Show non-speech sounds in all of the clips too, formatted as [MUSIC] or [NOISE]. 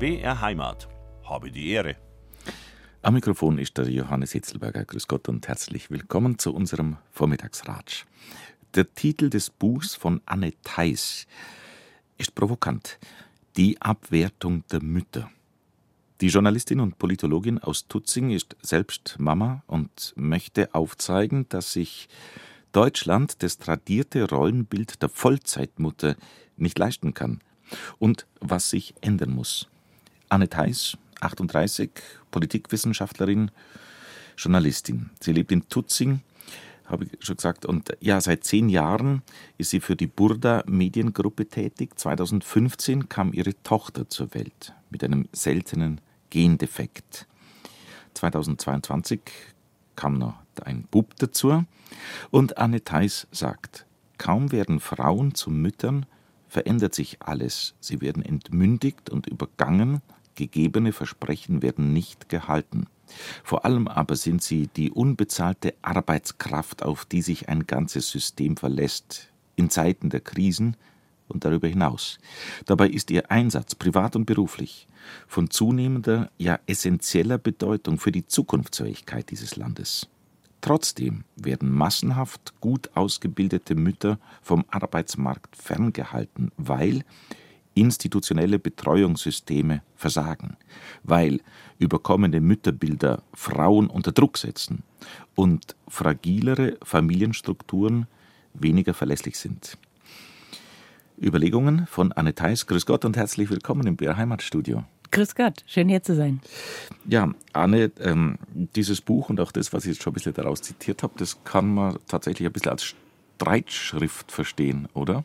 BR Heimat. Habe die Ehre. Am Mikrofon ist der Johannes Hitzelberger. Grüß Gott und herzlich willkommen zu unserem Vormittagsratsch. Der Titel des Buchs von Anne Theis ist provokant. Die Abwertung der Mütter. Die Journalistin und Politologin aus Tutzing ist selbst Mama und möchte aufzeigen, dass sich Deutschland das tradierte Rollenbild der Vollzeitmutter nicht leisten kann und was sich ändern muss. Anne Theis, 38, Politikwissenschaftlerin, Journalistin. Sie lebt in Tutzing, habe ich schon gesagt, und ja, seit zehn Jahren ist sie für die Burda Mediengruppe tätig. 2015 kam ihre Tochter zur Welt mit einem seltenen Gendefekt. 2022 kam noch ein Bub dazu. Und Anne Theis sagt, kaum werden Frauen zu Müttern, verändert sich alles. Sie werden entmündigt und übergangen, gegebene Versprechen werden nicht gehalten. Vor allem aber sind sie die unbezahlte Arbeitskraft, auf die sich ein ganzes System verlässt, in Zeiten der Krisen und darüber hinaus. Dabei ist ihr Einsatz, privat und beruflich, von zunehmender, ja essentieller Bedeutung für die Zukunftsfähigkeit dieses Landes. Trotzdem werden massenhaft gut ausgebildete Mütter vom Arbeitsmarkt ferngehalten, weil institutionelle Betreuungssysteme versagen, weil überkommene Mütterbilder Frauen unter Druck setzen und fragilere Familienstrukturen weniger verlässlich sind. Überlegungen von Anne Theis. Grüß Gott und herzlich willkommen im BR Heimatstudio. Grüß Gott, schön hier zu sein. Ja, Anne, ähm, dieses Buch und auch das, was ich jetzt schon ein bisschen daraus zitiert habe, das kann man tatsächlich ein bisschen als Streitschrift verstehen, oder?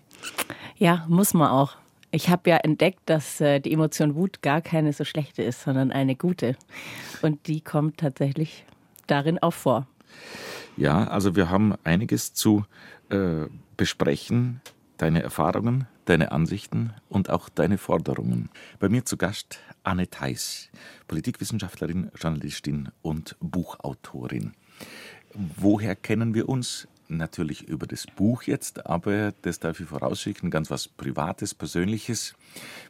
Ja, muss man auch. Ich habe ja entdeckt, dass äh, die Emotion Wut gar keine so schlechte ist, sondern eine gute. Und die kommt tatsächlich darin auch vor. Ja, also wir haben einiges zu äh, besprechen. Deine Erfahrungen, deine Ansichten und auch deine Forderungen. Bei mir zu Gast Anne Theis, Politikwissenschaftlerin, Journalistin und Buchautorin. Woher kennen wir uns? Natürlich über das Buch jetzt, aber das darf ich vorausschicken, ganz was Privates, Persönliches.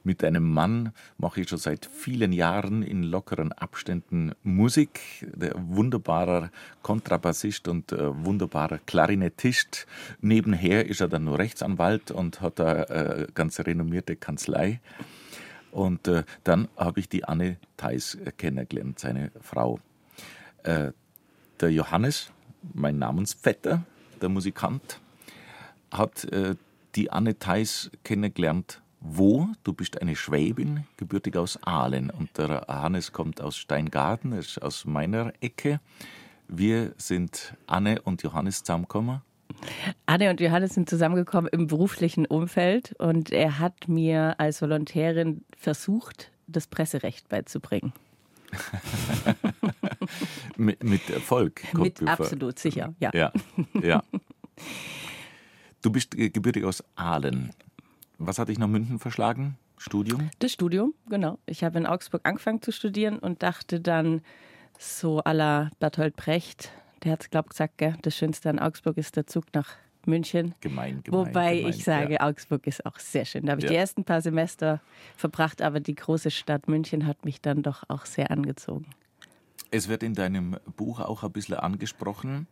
Mit einem Mann mache ich schon seit vielen Jahren in lockeren Abständen Musik. Der wunderbarer Kontrabassist und äh, wunderbarer Klarinettist. Nebenher ist er dann nur Rechtsanwalt und hat eine äh, ganz renommierte Kanzlei. Und äh, dann habe ich die Anne Theis kennengelernt, seine Frau. Äh, der Johannes, mein Namensvetter, der Musikant, hat äh, die Anne Theis kennengelernt. Wo? Du bist eine Schwäbin, gebürtig aus Aalen. Und der Hannes kommt aus Steingarten, ist aus meiner Ecke. Wir sind Anne und Johannes zusammengekommen. Anne und Johannes sind zusammengekommen im beruflichen Umfeld und er hat mir als Volontärin versucht, das Presserecht beizubringen. [LAUGHS] mit, mit, Erfolg. Mit absolut sicher, ja. ja. Ja. [LAUGHS] Du bist gebürtig aus Aalen. Was hat dich nach München verschlagen? Studium? Das Studium, genau. Ich habe in Augsburg angefangen zu studieren und dachte dann so à la Bertolt Brecht, der hat es, glaube ich, gesagt, gell, das Schönste an Augsburg ist der Zug nach München. Gemein, gemein. Wobei gemein, ich sage, ja. Augsburg ist auch sehr schön. Da habe ich Ja. die ersten paar Semester verbracht, aber die große Stadt München hat mich dann doch auch sehr angezogen. Es wird in deinem Buch auch ein bisschen angesprochen.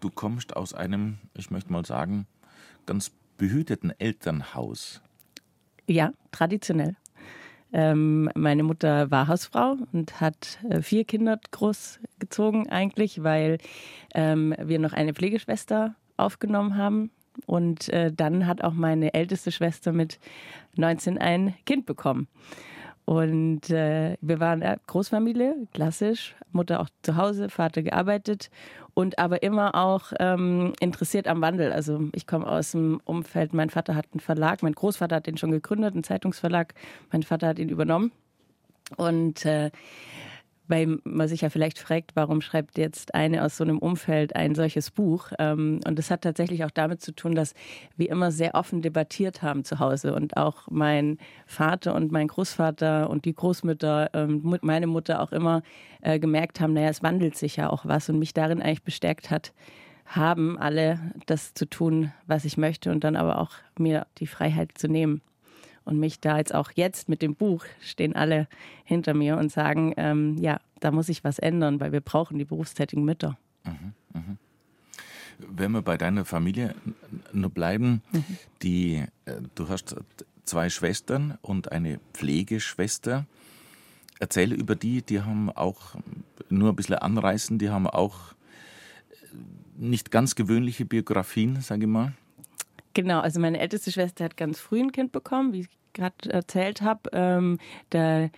Du kommst aus einem, ich möchte mal sagen, ganz behüteten Elternhaus. Ja, traditionell. Ähm, meine Mutter war Hausfrau und hat äh, vier Kinder großgezogen eigentlich, weil ähm, wir noch eine Pflegeschwester aufgenommen haben. Und äh, dann hat auch meine älteste Schwester mit 19 ein Kind bekommen. Und äh, wir waren eine Großfamilie, klassisch. Mutter auch zu Hause, Vater gearbeitet und aber immer auch ähm, interessiert am Wandel. Also ich komme aus dem Umfeld, mein Vater hat einen Verlag, mein Großvater hat den schon gegründet, einen Zeitungsverlag. Mein Vater hat ihn übernommen. Und äh, weil man sich ja vielleicht fragt, warum schreibt jetzt eine aus so einem Umfeld ein solches Buch? Ähm, und das hat tatsächlich auch damit zu tun, dass wir immer sehr offen debattiert haben zu Hause und auch mein Vater und mein Großvater und die Großmütter, ähm, meine Mutter auch immer äh, gemerkt haben, naja, es wandelt sich ja auch was und mich darin eigentlich bestärkt hat, haben alle das zu tun, was ich möchte und dann aber auch mir die Freiheit zu nehmen. Und mich da jetzt auch jetzt mit dem Buch stehen alle hinter mir und sagen, ähm, ja, da muss sich was ändern, weil wir brauchen die berufstätigen Mütter. Mhm, mh. Wenn wir bei deiner Familie nur bleiben, mhm. die, äh, du hast zwei Schwestern und eine Pflegeschwester. Erzähle über die, die haben auch nur ein bisschen anreißen, die haben auch nicht ganz gewöhnliche Biografien, sage ich mal. Genau, also meine älteste Schwester hat ganz früh ein Kind bekommen, wie ich gerade erzählt habe. Ähm, da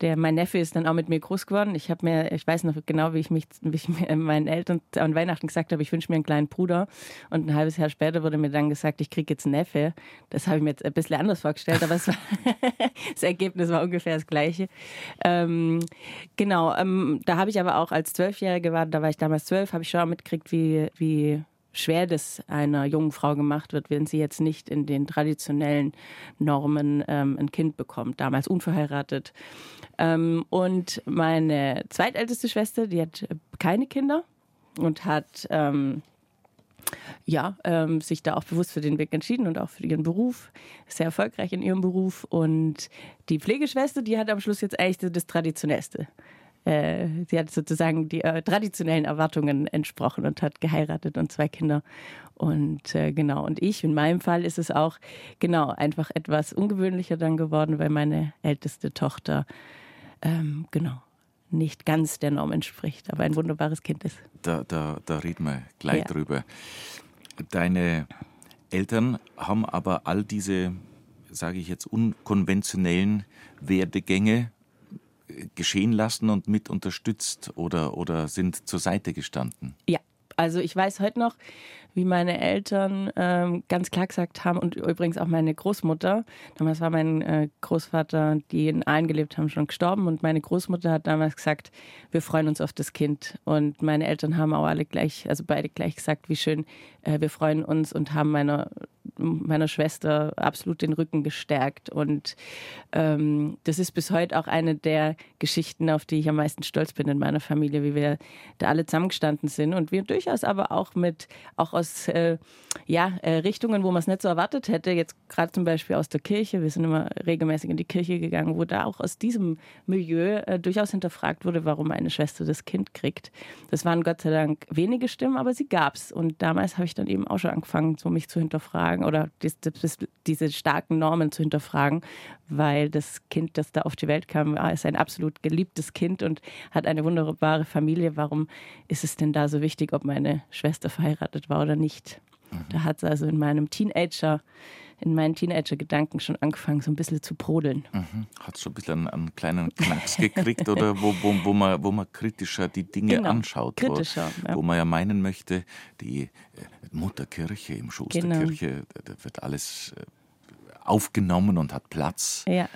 der, mein Neffe ist dann auch mit mir groß geworden. Ich habe mir, ich weiß noch genau, wie ich mich, wie ich mir meinen Eltern an Weihnachten gesagt habe, ich wünsche mir einen kleinen Bruder. Und ein halbes Jahr später wurde mir dann gesagt, ich kriege jetzt einen Neffe. Das habe ich mir jetzt ein bisschen anders vorgestellt, aber war, [LAUGHS] das Ergebnis war ungefähr das gleiche. Ähm, genau, ähm, da habe ich aber auch als Zwölfjährige war, da war ich damals zwölf, habe ich schon mitgekriegt, wie, wie schwer das einer jungen Frau gemacht wird, wenn sie jetzt nicht in den traditionellen Normen ähm, ein Kind bekommt, damals unverheiratet. Ähm, und meine zweitälteste Schwester, die hat keine Kinder und hat ähm, ja, ähm, sich da auch bewusst für den Weg entschieden und auch für ihren Beruf, sehr erfolgreich in ihrem Beruf. Und die Pflegeschwester, die hat am Schluss jetzt eigentlich das Traditionellste äh, sie hat sozusagen die äh, traditionellen Erwartungen entsprochen und hat geheiratet und zwei Kinder. Und äh, genau, und ich, in meinem Fall ist es auch genau einfach etwas ungewöhnlicher dann geworden, weil meine älteste Tochter ähm, genau nicht ganz der Norm entspricht, aber ein wunderbares Kind ist. Da, da, da reden wir gleich ja. drüber. Deine Eltern haben aber all diese, sage ich jetzt, unkonventionellen Werdegänge geschehen lassen und mit unterstützt oder, oder sind zur Seite gestanden? Ja, also ich weiß heute noch, wie meine Eltern ähm, ganz klar gesagt haben und übrigens auch meine Großmutter. Damals war mein äh, Großvater, die in Aalen gelebt haben, schon gestorben und meine Großmutter hat damals gesagt, wir freuen uns auf das Kind. Und meine Eltern haben auch alle gleich, also beide gleich gesagt, wie schön, äh, wir freuen uns und haben meiner meiner Schwester absolut den Rücken gestärkt. Und ähm, das ist bis heute auch eine der Geschichten, auf die ich am meisten stolz bin in meiner Familie, wie wir da alle zusammengestanden sind und wir durchaus aber auch mit, auch aus äh, ja, äh, Richtungen, wo man es nicht so erwartet hätte, jetzt gerade zum Beispiel aus der Kirche, wir sind immer regelmäßig in die Kirche gegangen, wo da auch aus diesem Milieu äh, durchaus hinterfragt wurde, warum meine Schwester das Kind kriegt. Das waren Gott sei Dank wenige Stimmen, aber sie gab es. Und damals habe ich dann eben auch schon angefangen, so mich zu hinterfragen oder diese starken Normen zu hinterfragen, weil das Kind, das da auf die Welt kam, ist ein absolut geliebtes Kind und hat eine wunderbare Familie. Warum ist es denn da so wichtig, ob meine Schwester verheiratet war oder nicht? Mhm. Da hat es also in meinem Teenager in meinen Teenager-Gedanken schon angefangen, so ein bisschen zu brodeln. Mhm. Hat schon ein bisschen einen, kleinen Knacks [LAUGHS] gekriegt oder wo, wo, wo, man, wo man kritischer die Dinge genau. anschaut. Kritischer, wo, ja. wo man ja meinen möchte, die äh, Mutterkirche im Schoß genau. der Kirche, da wird alles äh, aufgenommen und hat Platz. Ja.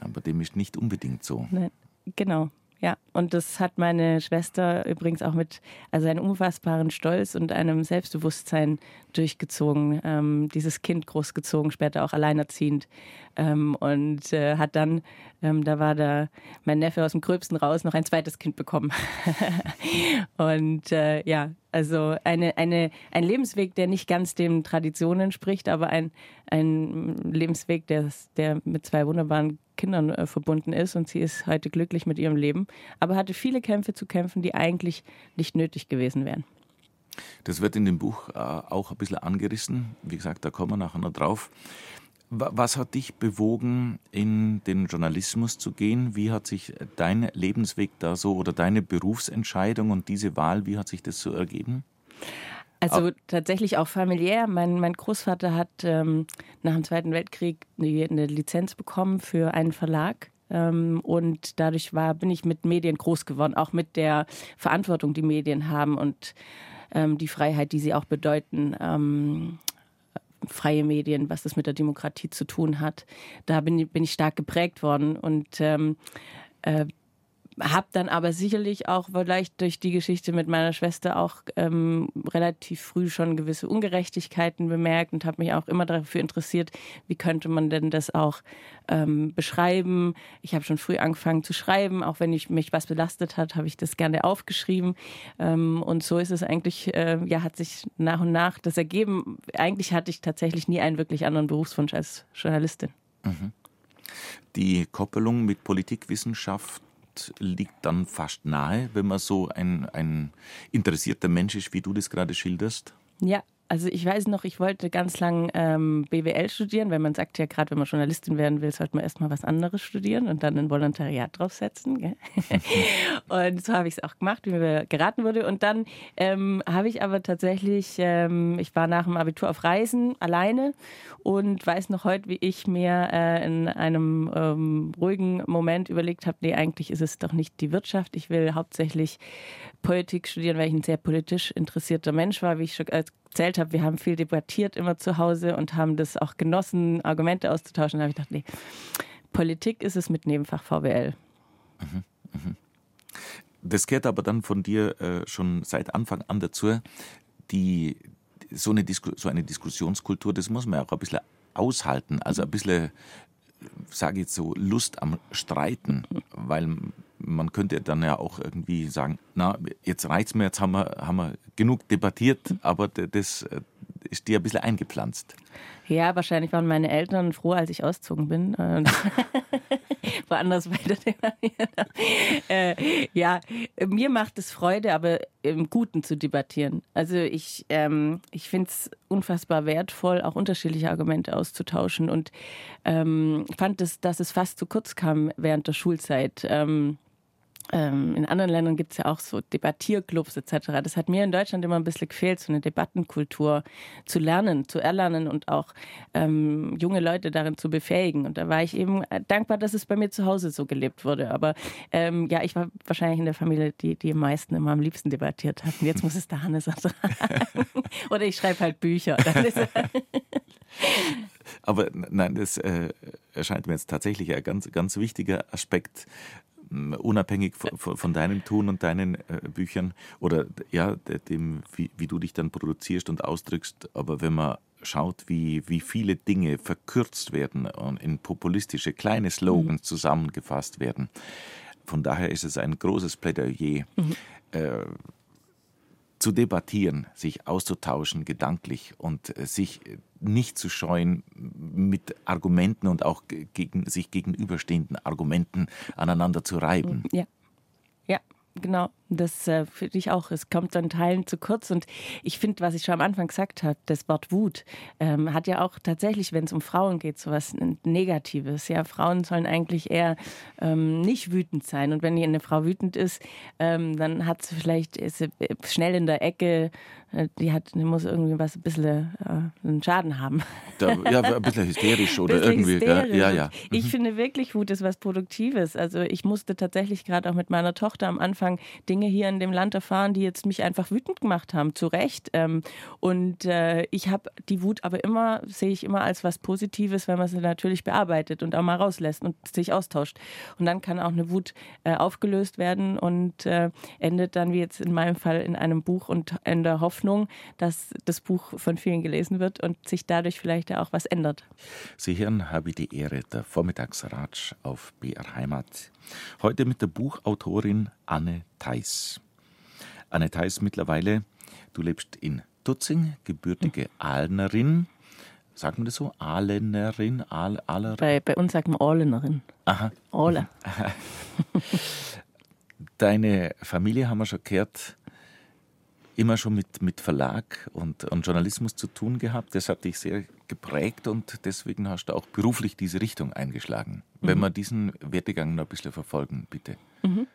Aber dem ist nicht unbedingt so. Nein, genau. Ja, und das hat meine Schwester übrigens auch mit also einem unfassbaren Stolz und einem Selbstbewusstsein durchgezogen. Ähm, dieses Kind großgezogen, später auch alleinerziehend. Ähm, und äh, hat dann, ähm, da war da mein Neffe aus dem Gröbsten raus, noch ein zweites Kind bekommen. [LAUGHS] und äh, ja, also eine, eine, ein Lebensweg, der nicht ganz den Traditionen entspricht, aber ein, ein Lebensweg, der, der mit zwei wunderbaren Kindern äh, verbunden ist und sie ist heute glücklich mit ihrem Leben, aber hatte viele Kämpfe zu kämpfen, die eigentlich nicht nötig gewesen wären. Das wird in dem Buch äh, auch ein bisschen angerissen. Wie gesagt, da kommen wir nachher noch drauf. Was hat dich bewogen, in den Journalismus zu gehen? Wie hat sich dein Lebensweg da so oder deine Berufsentscheidung und diese Wahl, wie hat sich das so ergeben? Also auch tatsächlich auch familiär. Mein, mein Großvater hat ähm, nach dem Zweiten Weltkrieg eine, eine, Lizenz bekommen für einen Verlag. Ähm, und dadurch war, bin ich mit Medien groß geworden, auch mit der Verantwortung, die Medien haben und ähm, die Freiheit, die sie auch bedeuten. Ähm, freie Medien, was das mit der Demokratie zu tun hat. Da bin, bin ich stark geprägt worden und ähm, äh, habe dann aber sicherlich auch vielleicht durch die Geschichte mit meiner Schwester auch ähm, relativ früh schon gewisse Ungerechtigkeiten bemerkt und habe mich auch immer dafür interessiert, wie könnte man denn das auch ähm, beschreiben. Ich habe schon früh angefangen zu schreiben, auch wenn ich mich was belastet hat, habe ich das gerne aufgeschrieben. Ähm, und so ist es eigentlich, äh, ja, hat sich nach und nach das ergeben. Eigentlich hatte ich tatsächlich nie einen wirklich anderen Berufswunsch als Journalistin. Die Koppelung mit Politikwissenschaft liegt dann fast nahe, wenn man so ein, ein interessierter Mensch ist, wie du das gerade schilderst? Ja, also ich weiß noch, ich wollte ganz lang ähm, BWL studieren, weil man sagt ja gerade, wenn man Journalistin werden will, sollte man erstmal was anderes studieren und dann ein Volontariat draufsetzen. [LAUGHS] und so habe ich es auch gemacht, wie mir geraten wurde. Und dann ähm, habe ich aber tatsächlich, ähm, ich war nach dem Abitur auf Reisen alleine und weiß noch heute, wie ich mir äh, in einem ähm, ruhigen Moment überlegt habe, nee, eigentlich ist es doch nicht die Wirtschaft. Ich will hauptsächlich Politik studieren, weil ich ein sehr politisch interessierter Mensch war, wie ich schon erzählt habe. Wir haben viel debattiert immer zu Hause und haben das auch genossen, Argumente auszutauschen. Da habe ich gedacht, nee, Politik ist es mit Nebenfach VWL. Mhm, mhm. Das gehört aber dann von dir äh, schon seit Anfang an dazu. Die, so, eine so eine Diskussionskultur, das muss man auch ein bisschen aushalten. Also ein bisschen, sage ich jetzt so, Lust am Streiten, weil man könnte dann ja auch irgendwie sagen, na, jetzt reizt mir, jetzt haben wir, haben wir genug debattiert, aber das äh, ist dir ein bisschen eingepflanzt. Ja, wahrscheinlich waren meine Eltern froh, als ich ausgezogen bin. Und [LAUGHS] [LAUGHS] woanders weiter äh, Ja, mir macht es Freude, aber im Guten zu debattieren. Also ich, ähm, ich finde es unfassbar wertvoll, auch unterschiedliche Argumente auszutauschen und ähm, fand es, dass es fast zu kurz kam während der Schulzeit. Ähm, ähm, in anderen Ländern gibt es ja auch so Debattierclubs etc. Das hat mir in Deutschland immer ein bisschen gefehlt, so eine Debattenkultur zu lernen, zu erlernen und auch ähm, junge Leute darin zu befähigen. Und da war ich eben dankbar, dass es bei mir zu Hause so gelebt wurde. Aber ähm, ja, ich war wahrscheinlich in der Familie, die, die am meisten immer am liebsten debattiert hatten. Jetzt muss es der Hannes ertragen. [LAUGHS] Oder ich schreibe halt Bücher. [LAUGHS] Aber nein, das äh, erscheint mir jetzt tatsächlich ein ganz, ganz wichtiger Aspekt unabhängig von, von, deinem Tun und deinen äh, Büchern oder ja, dem, wie, wie, du dich dann produzierst und ausdrückst. Aber wenn man schaut, wie, wie viele Dinge verkürzt werden und in populistische kleine Slogans mhm. zusammengefasst werden, von daher ist es ein großes Plädoyer. Mhm. Äh, zu debattieren, sich auszutauschen gedanklich und äh, sich nicht zu scheuen, mit Argumenten und auch gegen, sich gegenüberstehenden Argumenten aneinander zu reiben. Ja. Ja, genau. Das äh, finde ich auch. Es kommt an Teilen zu kurz. Und ich finde, was ich schon am Anfang gesagt habe, das Wort Wut ähm, hat ja auch tatsächlich, wenn es um Frauen geht, so was Negatives. Ja, Frauen sollen eigentlich eher ähm, nicht wütend sein. Und wenn eine Frau wütend ist, ähm, dann hat sie vielleicht ist sie schnell in der Ecke. Äh, die hat, die muss irgendwie was ein bisschen äh, einen Schaden haben. Da, ja, ein bisschen hysterisch [LAUGHS] oder bisschen irgendwie. Hysterisch. Ja, ja. Mhm. Ich finde wirklich, Wut ist was Produktives. Also ich musste tatsächlich gerade auch mit meiner Tochter am Anfang Dinge Dinge hier in dem Land erfahren, die jetzt mich einfach wütend gemacht haben, zu Recht. Ähm, und äh, ich habe die Wut aber immer, sehe ich immer als was Positives, wenn man sie natürlich bearbeitet und auch mal rauslässt und sich austauscht. Und dann kann auch eine Wut äh, aufgelöst werden und äh, endet dann, wie jetzt in meinem Fall, in einem Buch und in der Hoffnung, dass das Buch von vielen gelesen wird und sich dadurch vielleicht auch was ändert. Sie hören, habe ich die Ehre, der Vormittagsratsch auf BR Heimat. Heute mit der Buchautorin Anne Theis. Anne Theis mittlerweile, du lebst in Tutzing, gebürtige Ahlnerin. Sagt man das so? Ahlenerin? Ahl, Ahler? Bei, bei uns sagt man Ahlenerin. Aha. Ahle. [LAUGHS] Deine Familie, haben wir schon gehört, immer schon mit, mit Verlag und, und Journalismus zu tun gehabt. Das hat dich sehr geprägt und deswegen hast du auch beruflich diese Richtung eingeschlagen. Mhm. Wenn wir diesen Werdegang noch ein bisschen verfolgen, bitte. Mhm.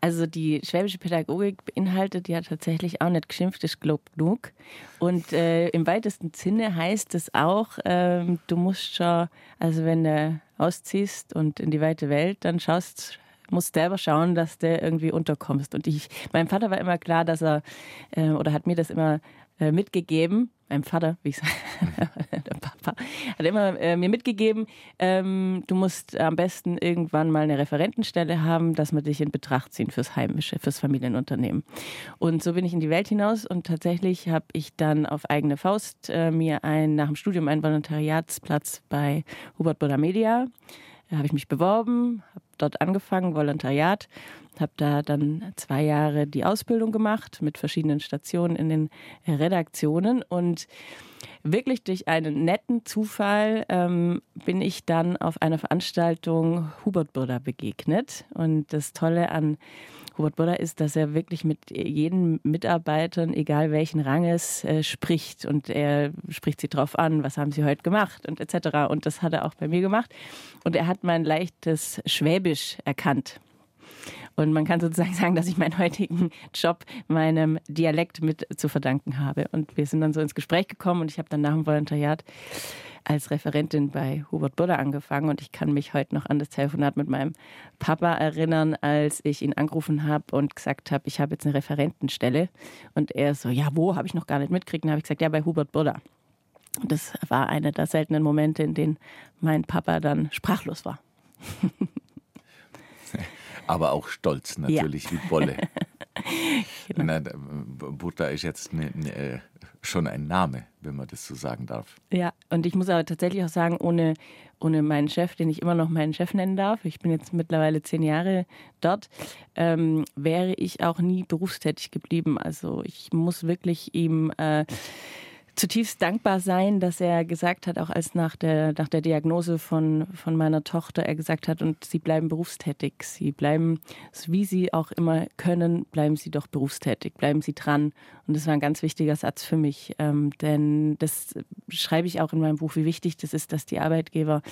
Also die schwäbische Pädagogik beinhaltet ja tatsächlich auch nicht geschimpft ist Glob genug. Und äh, im weitesten Sinne heißt es auch, äh, du musst schon, also wenn du ausziehst und in die weite Welt, dann schaust musst selber schauen, dass du irgendwie unterkommst. Und ich, meinem Vater war immer klar, dass er, äh, oder hat mir das immer äh, mitgegeben, meinem Vater, wie ich sage, [LAUGHS] der Papa, hat immer äh, mir mitgegeben, ähm, du musst am besten irgendwann mal eine Referentenstelle haben, dass wir dich in Betracht ziehen fürs Heimische, fürs Familienunternehmen. Und so bin ich in die Welt hinaus und tatsächlich habe ich dann auf eigene Faust äh, mir ein, nach dem Studium einen Volontariatsplatz bei Hubert Boda Media, da habe ich mich beworben, habe dort angefangen, Volontariat, habe da dann zwei Jahre die Ausbildung gemacht mit verschiedenen Stationen in den Redaktionen. Und wirklich durch einen netten Zufall ähm, bin ich dann auf einer Veranstaltung Hubert Burda begegnet. Und das Tolle an Hubert Burda ist, dass er wirklich mit jedem Mitarbeitern, egal welchen Ranges, äh, spricht. Und er spricht sie drauf an, was haben sie heute gemacht und etc. Und das hat er auch bei mir gemacht. Und er hat mein leichtes Schwäbisch erkannt. Und man kann sozusagen [LAUGHS] sagen, dass ich meinen heutigen Job meinem Dialekt mit zu verdanken habe. Und wir sind dann so ins Gespräch gekommen und ich habe dann nach dem Volontariat als Referentin bei Hubert Buller angefangen und ich kann mich heute noch an das Telefonat mit meinem Papa erinnern, als ich ihn angerufen habe und gesagt habe, ich habe jetzt eine Referentenstelle. Und er so, ja, wo, habe ich noch gar nicht mitgekriegt. Dann habe ich gesagt, ja, bei Hubert Buller. Und das war einer der seltenen Momente, in denen mein Papa dann sprachlos war. [LAUGHS] Aber auch stolz natürlich ja. wie Bolle. [LAUGHS] genau. Butter ist jetzt eine, eine, schon ein Name, wenn man das so sagen darf. Ja, und ich muss aber tatsächlich auch sagen, ohne, ohne meinen Chef, den ich immer noch meinen Chef nennen darf, ich bin jetzt mittlerweile zehn Jahre dort, ähm, wäre ich auch nie berufstätig geblieben. Also ich muss wirklich ihm äh, zutiefst dankbar sein, dass er gesagt hat, auch als nach der, nach der Diagnose von, von meiner Tochter, er gesagt hat, und sie bleiben berufstätig. Sie bleiben, wie sie auch immer können, bleiben sie doch berufstätig, bleiben sie dran. Und das war ein ganz wichtiger Satz für mich, ähm, denn das schreibe ich auch in meinem Buch, wie wichtig das ist, dass die Arbeitgeber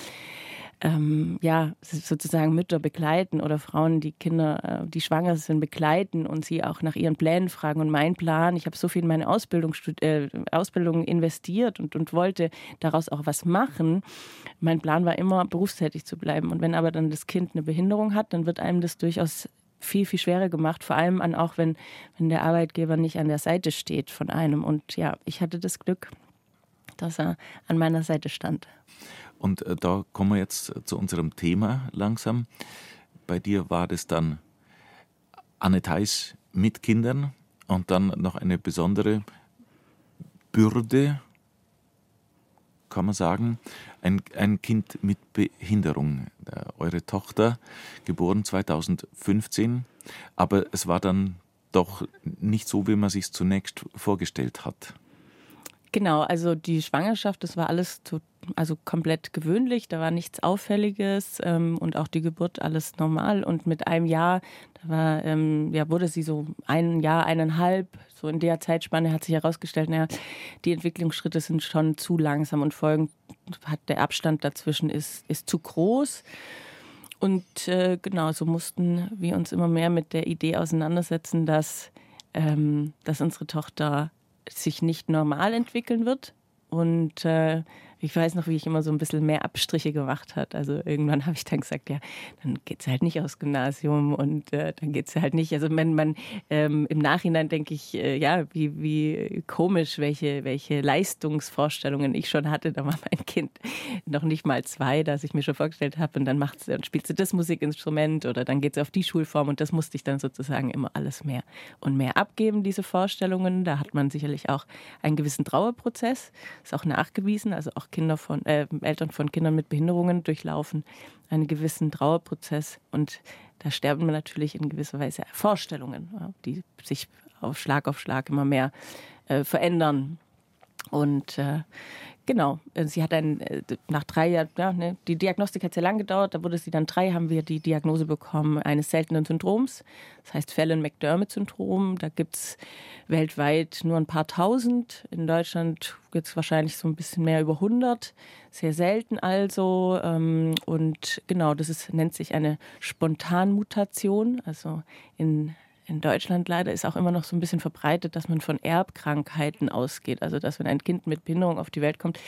ähm, ja, sozusagen Mütter begleiten oder Frauen, die Kinder, äh, die schwanger sind, begleiten und sie auch nach ihren Plänen fragen. Und mein Plan, ich habe so viel in meine Ausbildung, äh, Ausbildung investiert und, und wollte daraus auch was machen. Mein Plan war immer, berufstätig zu bleiben. Und wenn aber dann das Kind eine Behinderung hat, dann wird einem das durchaus viel, viel schwerer gemacht, vor allem an auch wenn, wenn der Arbeitgeber nicht an der Seite steht von einem. Und ja, ich hatte das Glück, dass er an meiner Seite stand. Und äh, da kommen wir jetzt zu unserem Thema langsam. Bei dir war das dann Anne Theis mit Kindern und dann noch eine besondere Bürde, kann man sagen, ein, ein Kind mit Behinderung. Äh, eure Tochter, geboren 2015, aber es war dann doch nicht so, wie man sich zunächst vorgestellt hat. Genau, also die Schwangerschaft, das war alles to, also komplett gewöhnlich, da war nichts Auffälliges ähm, und auch die Geburt alles normal. Und mit einem Jahr, da war, ähm, ja, wurde sie so ein Jahr, eineinhalb, so in der Zeitspanne hat sich herausgestellt, naja, die Entwicklungsschritte sind schon zu langsam und folgend hat der Abstand dazwischen ist, ist zu groß. Und äh, genau, so mussten wir uns immer mehr mit der Idee auseinandersetzen, dass, ähm, dass unsere Tochter sich nicht normal entwickeln wird. Und äh, ich weiß noch, wie ich immer so ein bisschen mehr Abstriche gemacht hat. Also irgendwann habe ich dann gesagt, ja, dann geht es halt nicht aufs Gymnasium und äh, dann geht es halt nicht. Also man, man ähm, im Nachhinein denke ich, äh, ja, wie, wie komisch, welche, welche Leistungsvorstellungen ich schon hatte. Da war mein Kind noch nicht mal zwei, dass ich mir schon vorgestellt habe, und dann macht's, dann spielt sie das Musikinstrument oder dann geht sie auf die Schulform und das musste ich dann sozusagen immer alles mehr und mehr abgeben, diese Vorstellungen. Da hat man sicherlich auch einen gewissen Trauerprozess, ist auch nachgewiesen, also auch Kinder von, äh, Eltern von Kindern mit Behinderungen durchlaufen einen gewissen Trauerprozess und da sterben wir natürlich in gewisser Weise Vorstellungen, die sich auf Schlag auf Schlag immer mehr äh, verändern. Und äh, Genau, äh, sie hat ein, äh, nach drei Jahren, ja, ne, die Diagnostik hat sehr lang gedauert, da wurde sie dann drei, haben wir die Diagnose bekommen eines seltenen Syndroms, das heißt Fallon-McDermott-Syndrom. Da gibt es weltweit nur ein paar tausend, in Deutschland gibt es wahrscheinlich so ein bisschen mehr über 100, sehr selten also. Ähm, und genau, das ist, nennt sich eine Spontanmutation, also in in Deutschland leider ist auch immer noch so ein bisschen verbreitet, dass man von Erbkrankheiten ausgeht. Also dass wenn ein Kind mit Behinderung auf die Welt kommt,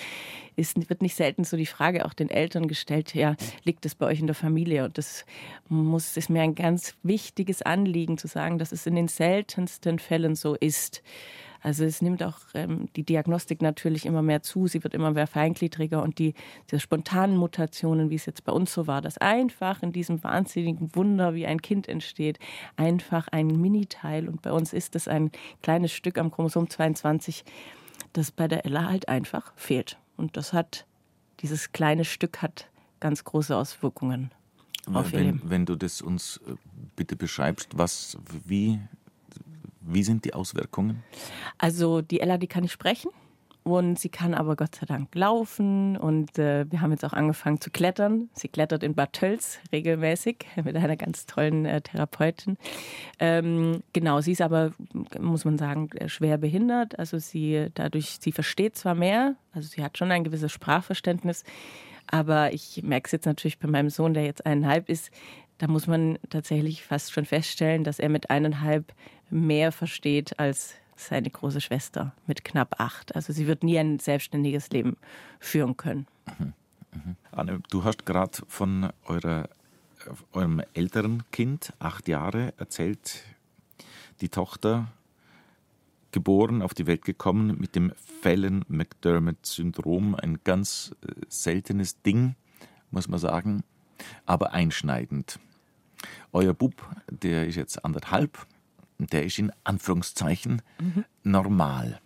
ist, wird nicht selten so die Frage auch den Eltern gestellt, ja, liegt es bei euch in der Familie? Und das muss, ist mir ein ganz wichtiges Anliegen zu sagen, dass es in den seltensten Fällen so ist. Also es nimmt auch ähm, die Diagnostik natürlich immer mehr zu, sie wird immer mehr feingliedriger und die, die spontanen Mutationen, wie es jetzt bei uns so war, dass einfach in diesem wahnsinnigen Wunder, wie ein Kind entsteht, einfach ein Miniteil und bei uns ist es ein kleines Stück am Chromosom 22, das bei der Ella halt einfach fehlt. Und das hat, dieses kleine Stück hat ganz große Auswirkungen. wenn, wenn du das uns äh, bitte beschreibst, was, wie, wie sind die Auswirkungen? Also die Ella, die kann nicht sprechen. Und sie kann aber Gott sei Dank laufen. Und äh, wir haben jetzt auch angefangen zu klettern. Sie klettert in Bad Tölz regelmäßig [LAUGHS] mit einer ganz tollen äh, Therapeutin. Ähm, genau, sie ist aber, muss man sagen, schwer behindert. Also sie dadurch, sie versteht zwar mehr, also sie hat schon ein gewisses Sprachverständnis, aber ich merke es jetzt natürlich bei meinem Sohn, der jetzt eineinhalb ist, da muss man tatsächlich fast schon feststellen, dass er mit eineinhalb mehr versteht als seine große Schwester mit knapp acht. Also sie wird nie ein selbstständiges Leben führen können. Anne, du hast gerade von eurer, eurem älteren Kind, acht Jahre, erzählt, die Tochter geboren, auf die Welt gekommen mit dem Fallon-McDermott-Syndrom, ein ganz äh, seltenes Ding, muss man sagen, aber einschneidend. Euer Bub, der ist jetzt anderthalb, der ist in Anführungszeichen normal.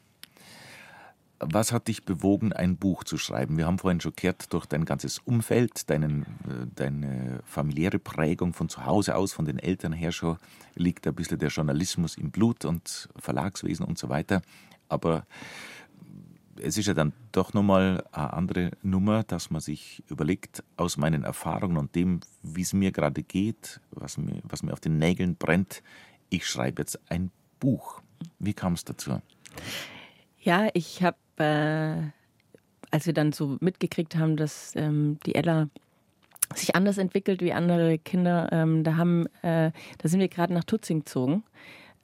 Was hat dich bewogen, ein Buch zu schreiben? Wir haben vorhin schon gehört, durch dein ganzes Umfeld, deinen, äh, deine familiäre Prägung von zu Hause aus, von den Eltern her schon, liegt ein bisschen der Journalismus im Blut und Verlagswesen und so weiter. Aber es ist ja dann doch nochmal eine andere Nummer, dass man sich überlegt, aus meinen Erfahrungen und dem, wie es mir gerade geht, was mir, was mir auf den Nägeln brennt, ich schreibe jetzt ein Buch. Wie kam es dazu? Ja, ich habe, äh, als wir dann so mitgekriegt haben, dass ähm, die Ella sich anders entwickelt wie andere Kinder, ähm, da haben, äh, da sind wir gerade nach Tutzing gezogen.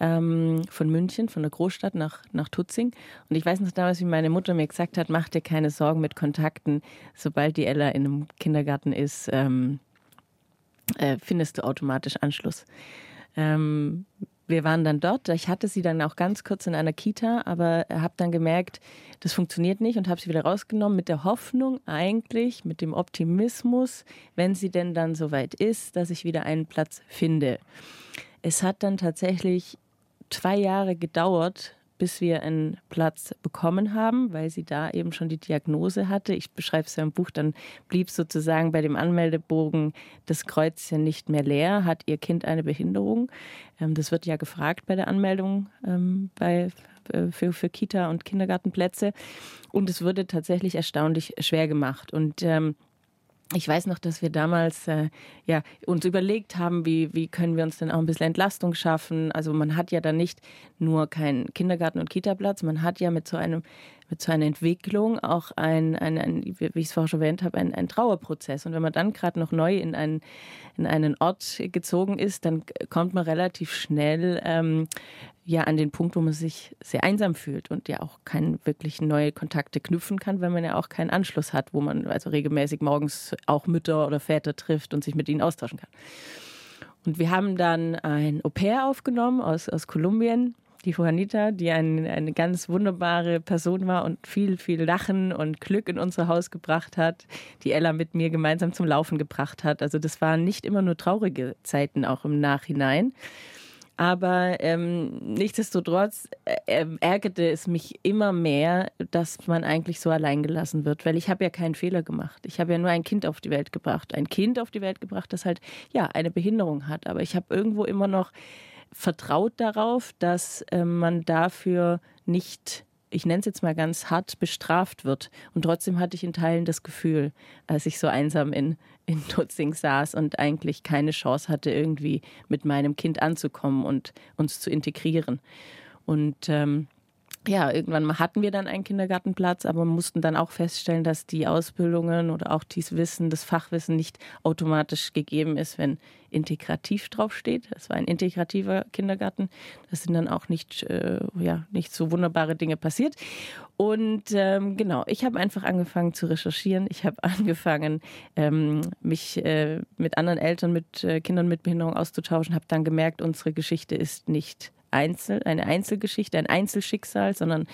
Ähm, von München, von der Großstadt nach, nach Tutzing. Und ich weiß noch damals, wie meine Mutter mir gesagt hat, mach dir keine Sorgen mit Kontakten. Sobald die Ella in einem Kindergarten ist, ähm, äh, findest du automatisch Anschluss. Ähm, wir waren dann dort. Ich hatte sie dann auch ganz kurz in einer Kita, aber habe dann gemerkt, das funktioniert nicht und habe sie wieder rausgenommen mit der Hoffnung eigentlich, mit dem Optimismus, wenn sie denn dann soweit ist, dass ich wieder einen Platz finde. Es hat dann tatsächlich zwei Jahre gedauert, bis wir einen Platz bekommen haben, weil sie da eben schon die Diagnose hatte. Ich beschreibe es ja im Buch, dann blieb sozusagen bei dem Anmeldebogen das Kreuzchen nicht mehr leer. Hat ihr Kind eine Behinderung? Ähm, das wird ja gefragt bei der Anmeldung ähm, bei, äh, für, für Kita- und Kindergartenplätze. Und es wurde tatsächlich erstaunlich schwer gemacht. Und ähm, ich weiß noch, dass wir damals äh, ja, uns überlegt haben, wie, wie können wir uns denn auch ein bisschen Entlastung schaffen. Also man hat ja dann nicht nur keinen Kindergarten- und Kitaplatz, man hat ja mit so einem mit so einer Entwicklung auch ein, ein, ein wie ich es vorher schon erwähnt habe, ein, ein Trauerprozess. Und wenn man dann gerade noch neu in einen, in einen Ort gezogen ist, dann kommt man relativ schnell ähm, ja an den Punkt, wo man sich sehr einsam fühlt und ja auch keine wirklich neue Kontakte knüpfen kann, weil man ja auch keinen Anschluss hat, wo man also regelmäßig morgens auch Mütter oder Väter trifft und sich mit ihnen austauschen kann. Und wir haben dann ein Au-pair aufgenommen aus, aus Kolumbien, die Juanita, die ein, eine ganz wunderbare Person war und viel, viel Lachen und Glück in unser Haus gebracht hat, die Ella mit mir gemeinsam zum Laufen gebracht hat. Also das waren nicht immer nur traurige Zeiten, auch im Nachhinein. Aber ähm, nichtsdestotrotz äh, ärgerte es mich immer mehr, dass man eigentlich so allein gelassen wird, weil ich habe ja keinen Fehler gemacht. Ich habe ja nur ein Kind auf die Welt gebracht. Ein Kind auf die Welt gebracht, das halt ja eine Behinderung hat. Aber ich habe irgendwo immer noch vertraut darauf, dass äh, man dafür nicht ich nenne es jetzt mal ganz hart, bestraft wird. Und trotzdem hatte ich in Teilen das Gefühl, als ich so einsam in, in Tutzing saß und eigentlich keine Chance hatte, irgendwie mit meinem Kind anzukommen und uns zu integrieren. Und ähm, ja, irgendwann hatten wir dann einen Kindergartenplatz, aber mussten dann auch feststellen, dass die Ausbildungen oder auch dieses Wissen, das Fachwissen nicht automatisch gegeben ist, wenn integrativ draufsteht. Es war ein integrativer Kindergarten. Da sind dann auch nicht, äh, ja, nicht so wunderbare Dinge passiert. Und ähm, genau, ich habe einfach angefangen zu recherchieren. Ich habe [LAUGHS] angefangen, ähm, mich äh, mit anderen Eltern, mit äh, Kindern mit Behinderung auszutauschen, habe dann gemerkt, unsere Geschichte ist nicht Einzel, eine Einzelgeschichte, ein Einzelschicksal, sondern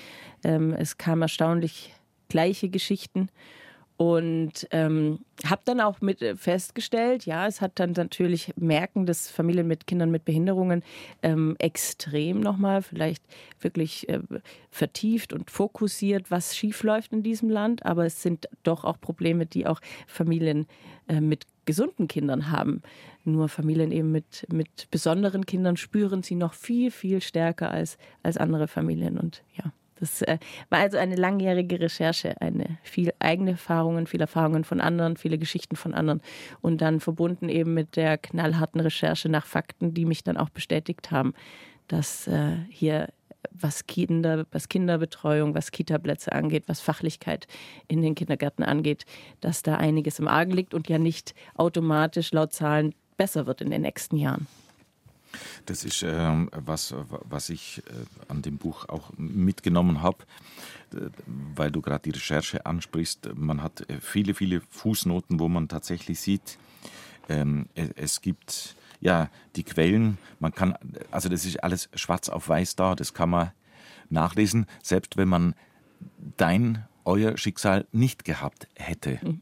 ähm, es kamen erstaunlich gleiche Geschichten. Und ähm, habe dann auch mit äh, festgestellt, ja, es hat dann natürlich Merken, dass Familien mit Kindern mit Behinderungen ähm, extrem nochmal vielleicht wirklich äh, vertieft und fokussiert, was schiefläuft in diesem Land. Aber es sind doch auch Probleme, die auch Familien äh, mit gesunden Kindern haben. Nur Familien eben mit, mit besonderen Kindern spüren sie noch viel, viel stärker als, als andere Familien. Und ja. Das äh, war also eine langjährige Recherche, eine viel eigene Erfahrungen, viele Erfahrungen von anderen, viele Geschichten von anderen und dann verbunden eben mit der knallharten Recherche nach Fakten, die mich dann auch bestätigt haben, dass äh, hier was Kinder, was Kinderbetreuung, was Kitaplätze angeht, was Fachlichkeit in den Kindergärten angeht, dass da einiges im Argen liegt und ja nicht automatisch laut Zahlen besser wird in den nächsten Jahren. Das ist ähm, was, was ich äh, an dem Buch auch mitgenommen habe, weil du gerade die Recherche ansprichst. Man hat äh, viele, viele Fußnoten, wo man tatsächlich sieht, ähm, es gibt ja die Quellen. Man kann, also das ist alles schwarz auf weiß da. Das kann man nachlesen, selbst wenn man dein, euer Schicksal nicht gehabt hätte. Mhm.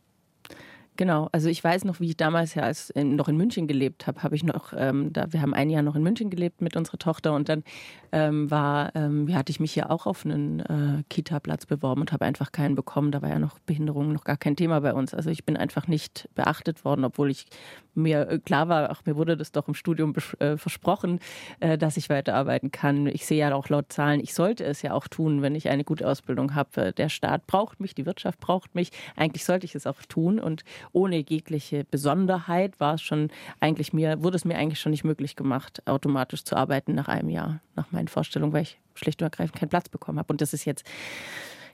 Genau, also ich weiß noch, wie ich damals ja als in, noch in München gelebt habe, habe ich noch, ähm, da, wir haben ein Jahr noch in München gelebt mit unserer Tochter und dann ähm, war, ähm, hatte ich mich ja auch auf einen äh, Kita-Platz beworben und habe einfach keinen bekommen. Da war ja noch Behinderung noch gar kein Thema bei uns. Also ich bin einfach nicht beachtet worden, obwohl ich mir äh, klar war, ach, mir wurde das doch im Studium äh, versprochen, äh, dass ich weiterarbeiten kann. Ich sehe ja auch laut Zahlen, ich sollte es ja auch tun, wenn ich eine gute Ausbildung habe. Der Staat braucht mich, die Wirtschaft braucht mich. Eigentlich sollte ich es auch tun und ohne jegliche Besonderheit war es schon eigentlich mir, wurde es mir eigentlich schon nicht möglich gemacht, automatisch zu arbeiten nach einem Jahr, nach meinen Vorstellungen, weil ich schlicht und ergreifend keinen Platz bekommen habe. Und das ist jetzt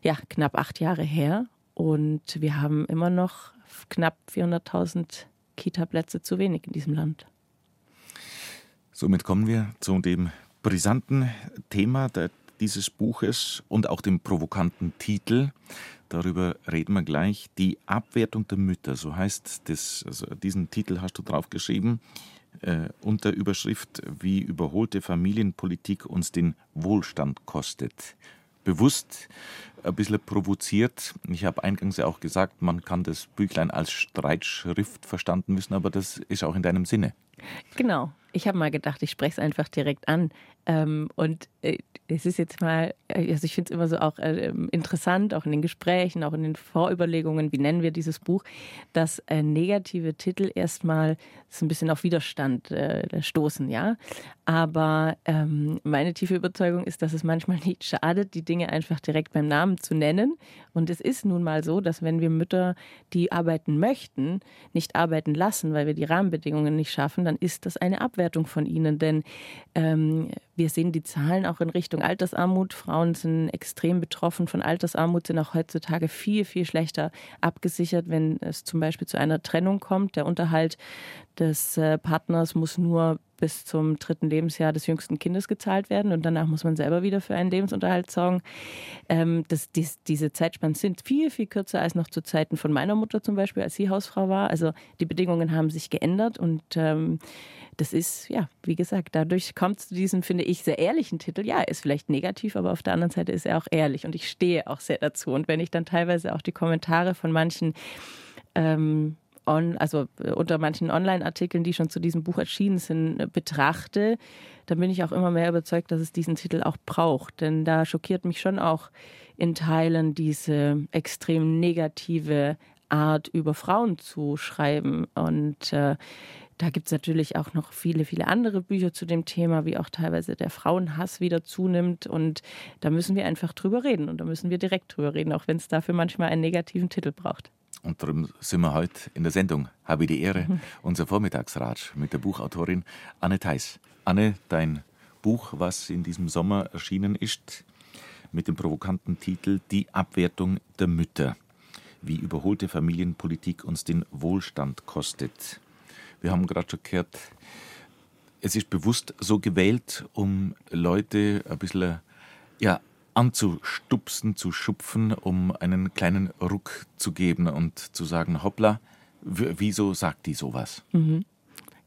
ja knapp acht Jahre her. Und wir haben immer noch knapp 400.000 Kita-Plätze zu wenig in diesem Land. Somit kommen wir zu dem brisanten Thema dieses Buches und auch dem provokanten Titel darüber reden wir gleich. Die Abwertung der Mütter, so heißt das, also diesen Titel hast du draufgeschrieben, äh, unter Überschrift, wie überholte Familienpolitik uns den Wohlstand kostet. Bewusst ein bisschen provoziert. Ich habe eingangs ja auch gesagt, man kann das Büchlein als Streitschrift verstanden wissen, aber das ist auch in deinem Sinne. Genau. Ich habe mal gedacht, ich spreche es einfach direkt an. Ähm, und äh, es ist jetzt mal, äh, also ich finde es immer so auch äh, interessant, auch in den Gesprächen, auch in den Vorüberlegungen, wie nennen wir dieses Buch, dass negative Titel erstmal so ein bisschen auf Widerstand stoßen, ja. Aber ähm, meine tiefe Überzeugung ist, dass es manchmal nicht schadet, die Dinge einfach direkt beim Namen zu nennen. Und es ist nun mal so, dass wenn wir Mütter, die arbeiten möchten, nicht arbeiten lassen, weil wir die Rahmenbedingungen nicht schaffen, dann ist das eine Abwertung von ihnen. Denn ähm, wir sehen die Zahlen auch in Richtung Altersarmut. Frauen sind extrem betroffen von Altersarmut, sind auch heutzutage viel, viel schlechter abgesichert, wenn es zum Beispiel zu einer Trennung kommt. Der Unterhalt des äh, Partners muss nur bis zum dritten Lebensjahr des jüngsten Kindes gezahlt werden und danach muss man selber wieder für einen Lebensunterhalt sorgen. Ähm, das, dies, diese Zeitspannen sind viel, viel kürzer als noch zu Zeiten von meiner Mutter zum Beispiel, als sie Hausfrau war. Also die Bedingungen haben sich geändert und ähm, das ist, ja, wie gesagt, dadurch kommt es zu diesem, finde ich, sehr ehrlichen Titel. Ja, ist vielleicht negativ, aber auf der anderen Seite ist er auch ehrlich und ich stehe auch sehr dazu. Und wenn ich dann teilweise auch die Kommentare von manchen ähm, on, also äh, unter manchen Online-Artikeln, die schon zu diesem Buch erschienen sind, äh, betrachte, dann bin ich auch immer mehr überzeugt, dass es diesen Titel auch braucht. Denn da schockiert mich schon auch in Teilen diese extrem negative Art, über Frauen zu schreiben. Und äh, da gibt es natürlich auch noch viele, viele andere Bücher zu dem Thema, wie auch teilweise der Frauenhass wieder zunimmt. Und da müssen wir einfach drüber reden. Und da müssen wir direkt drüber reden, auch wenn es dafür manchmal einen negativen Titel braucht. Und darum sind wir heute in der Sendung, habe ich die Ehre, mhm. unser Vormittagsratsch mit der Buchautorin Anne Theis. Anne, dein Buch, was in diesem Sommer erschienen ist, mit dem provokanten Titel Die Abwertung der Mütter. Wie überholte Familienpolitik uns den Wohlstand kostet. Wir haben gerade schon gehört, es ist bewusst so gewählt, um Leute ein bisschen ja, anzustupsen, zu schupfen, um einen kleinen Ruck zu geben und zu sagen, hoppla, wieso sagt die sowas? Mhm.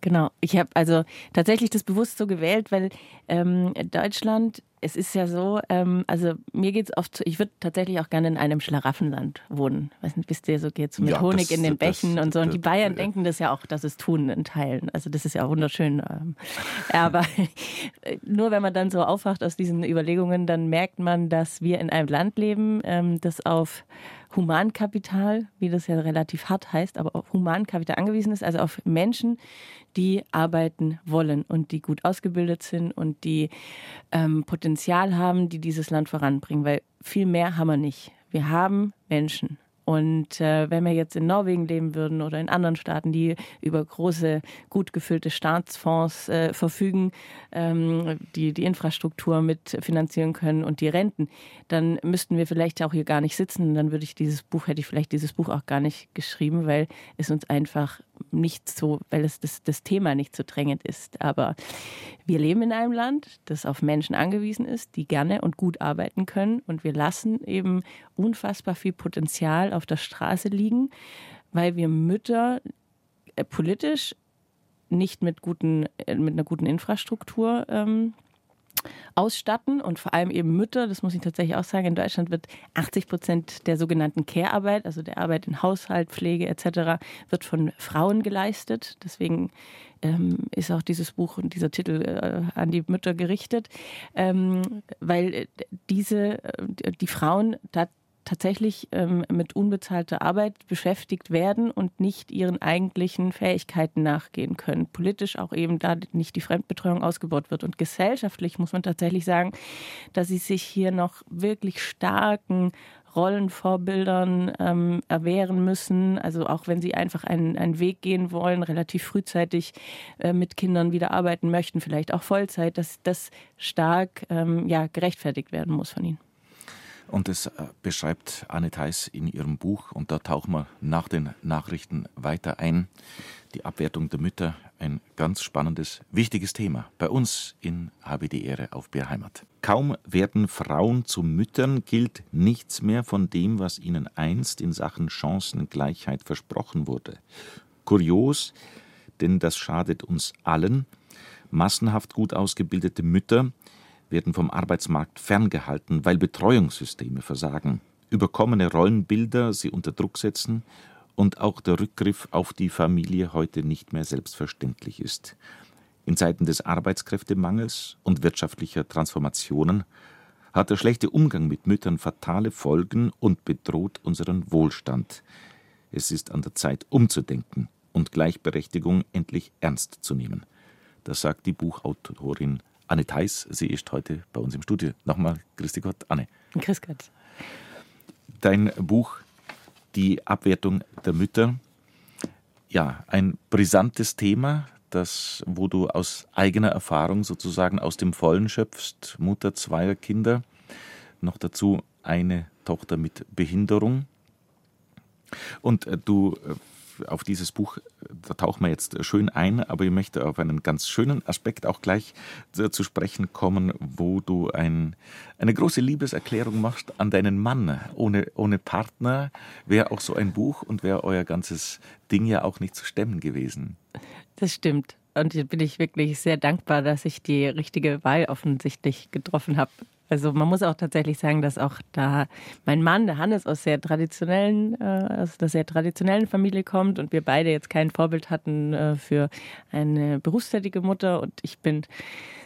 Genau, ich habe also tatsächlich das bewusst so gewählt, weil ähm, Deutschland es ist ja so, ähm, also mir geht es oft, ich würde tatsächlich auch gerne in einem Schlaraffenland wohnen. Weiß nicht, bis dir so geht, so mit ja, Honig das, in den Bächen das, und so. Und die Bayern das, denken das ja auch, dass es tun in Teilen. Also das ist ja wunderschön. Ähm, aber [LAUGHS] nur wenn man dann so aufwacht aus diesen Überlegungen, dann merkt man, dass wir in einem Land leben, ähm, das auf Humankapital, wie das ja relativ hart heißt, aber auf Humankapital angewiesen ist, also auf Menschen, die arbeiten wollen und die gut ausgebildet sind und die ähm, Potenzial haben, die dieses Land voranbringen, weil viel mehr haben wir nicht. Wir haben Menschen und äh, wenn wir jetzt in Norwegen leben würden oder in anderen Staaten, die über große, gut gefüllte Staatsfonds äh, verfügen, ähm, die die Infrastruktur mitfinanzieren können und die Renten, dann müssten wir vielleicht auch hier gar nicht sitzen. Dann würde ich dieses Buch, hätte ich vielleicht dieses Buch auch gar nicht geschrieben, weil es uns einfach nicht so, weil es das, das Thema nicht so drängend ist. Aber wir leben in einem Land, das auf Menschen angewiesen ist, die gerne und gut arbeiten können. Und wir lassen eben unfassbar viel Potenzial auf der Straße liegen, weil wir Mütter äh, politisch nicht mit, guten, äh, mit einer guten Infrastruktur ähm, ausstatten und vor allem eben Mütter, das muss ich tatsächlich auch sagen, in Deutschland wird 80 Prozent der sogenannten Care-Arbeit, also der Arbeit in Haushalt, Pflege etc., wird von Frauen geleistet. Deswegen ähm, ist auch dieses Buch und dieser Titel äh, an die Mütter gerichtet, ähm, weil äh, diese, äh, die Frauen da tatsächlich ähm, mit unbezahlter Arbeit beschäftigt werden und nicht ihren eigentlichen Fähigkeiten nachgehen können. Politisch auch eben da nicht die Fremdbetreuung ausgebaut wird. Und gesellschaftlich muss man tatsächlich sagen, dass sie sich hier noch wirklich starken Rollenvorbildern ähm, erwehren müssen. Also auch wenn sie einfach einen, einen Weg gehen wollen, relativ frühzeitig äh, mit Kindern wieder arbeiten möchten, vielleicht auch Vollzeit, dass das stark ähm, ja, gerechtfertigt werden muss von ihnen. Und das äh, beschreibt Anne Theis in ihrem Buch, und da tauchen wir nach den Nachrichten weiter ein. Die Abwertung der Mütter, ein ganz spannendes, wichtiges Thema bei uns in die Ehre auf BR Heimat. Kaum werden Frauen zu Müttern, gilt nichts mehr von dem, was ihnen einst in Sachen Chancengleichheit versprochen wurde. Kurios, denn das schadet uns allen. Massenhaft gut ausgebildete Mütter werden vom Arbeitsmarkt ferngehalten, weil Betreuungssysteme versagen, überkommene Rollenbilder sie unter Druck setzen und auch der Rückgriff auf die Familie heute nicht mehr selbstverständlich ist. In Zeiten des Arbeitskräftemangels und wirtschaftlicher Transformationen hat der schlechte Umgang mit Müttern fatale Folgen und bedroht unseren Wohlstand. Es ist an der Zeit umzudenken und Gleichberechtigung endlich ernst zu nehmen. Das sagt die Buchautorin Anne Theis. Sie ist heute bei uns im Studio. Nochmal, grüß dich Gott, Anne. Grüß Gott. Dein Buch Die Abwertung der Mütter. Ja, ein brisantes Thema, das, wo du aus eigener Erfahrung sozusagen aus dem Vollen schöpfst. Mutter zweier Kinder, noch dazu eine Tochter mit Behinderung. Und äh, du äh, auf dieses Buch, da tauchen wir jetzt schön ein, aber ich möchte auf einen ganz schönen Aspekt auch gleich zu sprechen kommen, wo du ein, eine große Liebeserklärung machst an deinen Mann. Ohne, ohne Partner wäre auch so ein Buch und wäre euer ganzes Ding ja auch nicht zu stemmen gewesen. Das stimmt. Und bin ich wirklich sehr dankbar, dass ich die richtige Wahl offensichtlich getroffen habe. Also man muss auch tatsächlich sagen, dass auch da mein Mann, der Hannes, aus sehr traditionellen, äh, aus der sehr traditionellen Familie kommt und wir beide jetzt kein Vorbild hatten äh, für eine berufstätige Mutter. Und ich bin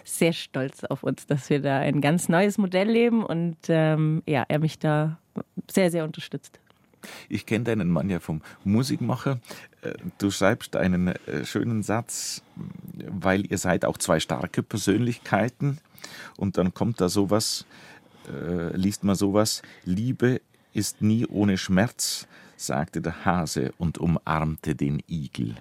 sehr stolz auf uns, dass wir da ein ganz neues Modell leben und ähm, ja, er mich da sehr, sehr unterstützt. Ich kenne deinen Mann ja vom Musikmacher. Äh, du schreibst einen äh, schönen Satz, weil ihr seid auch zwei starke Persönlichkeiten. Und dann kommt da sowas, äh, liest man sowas, Liebe ist nie ohne Schmerz, sagte der Hase und umarmte den Igel.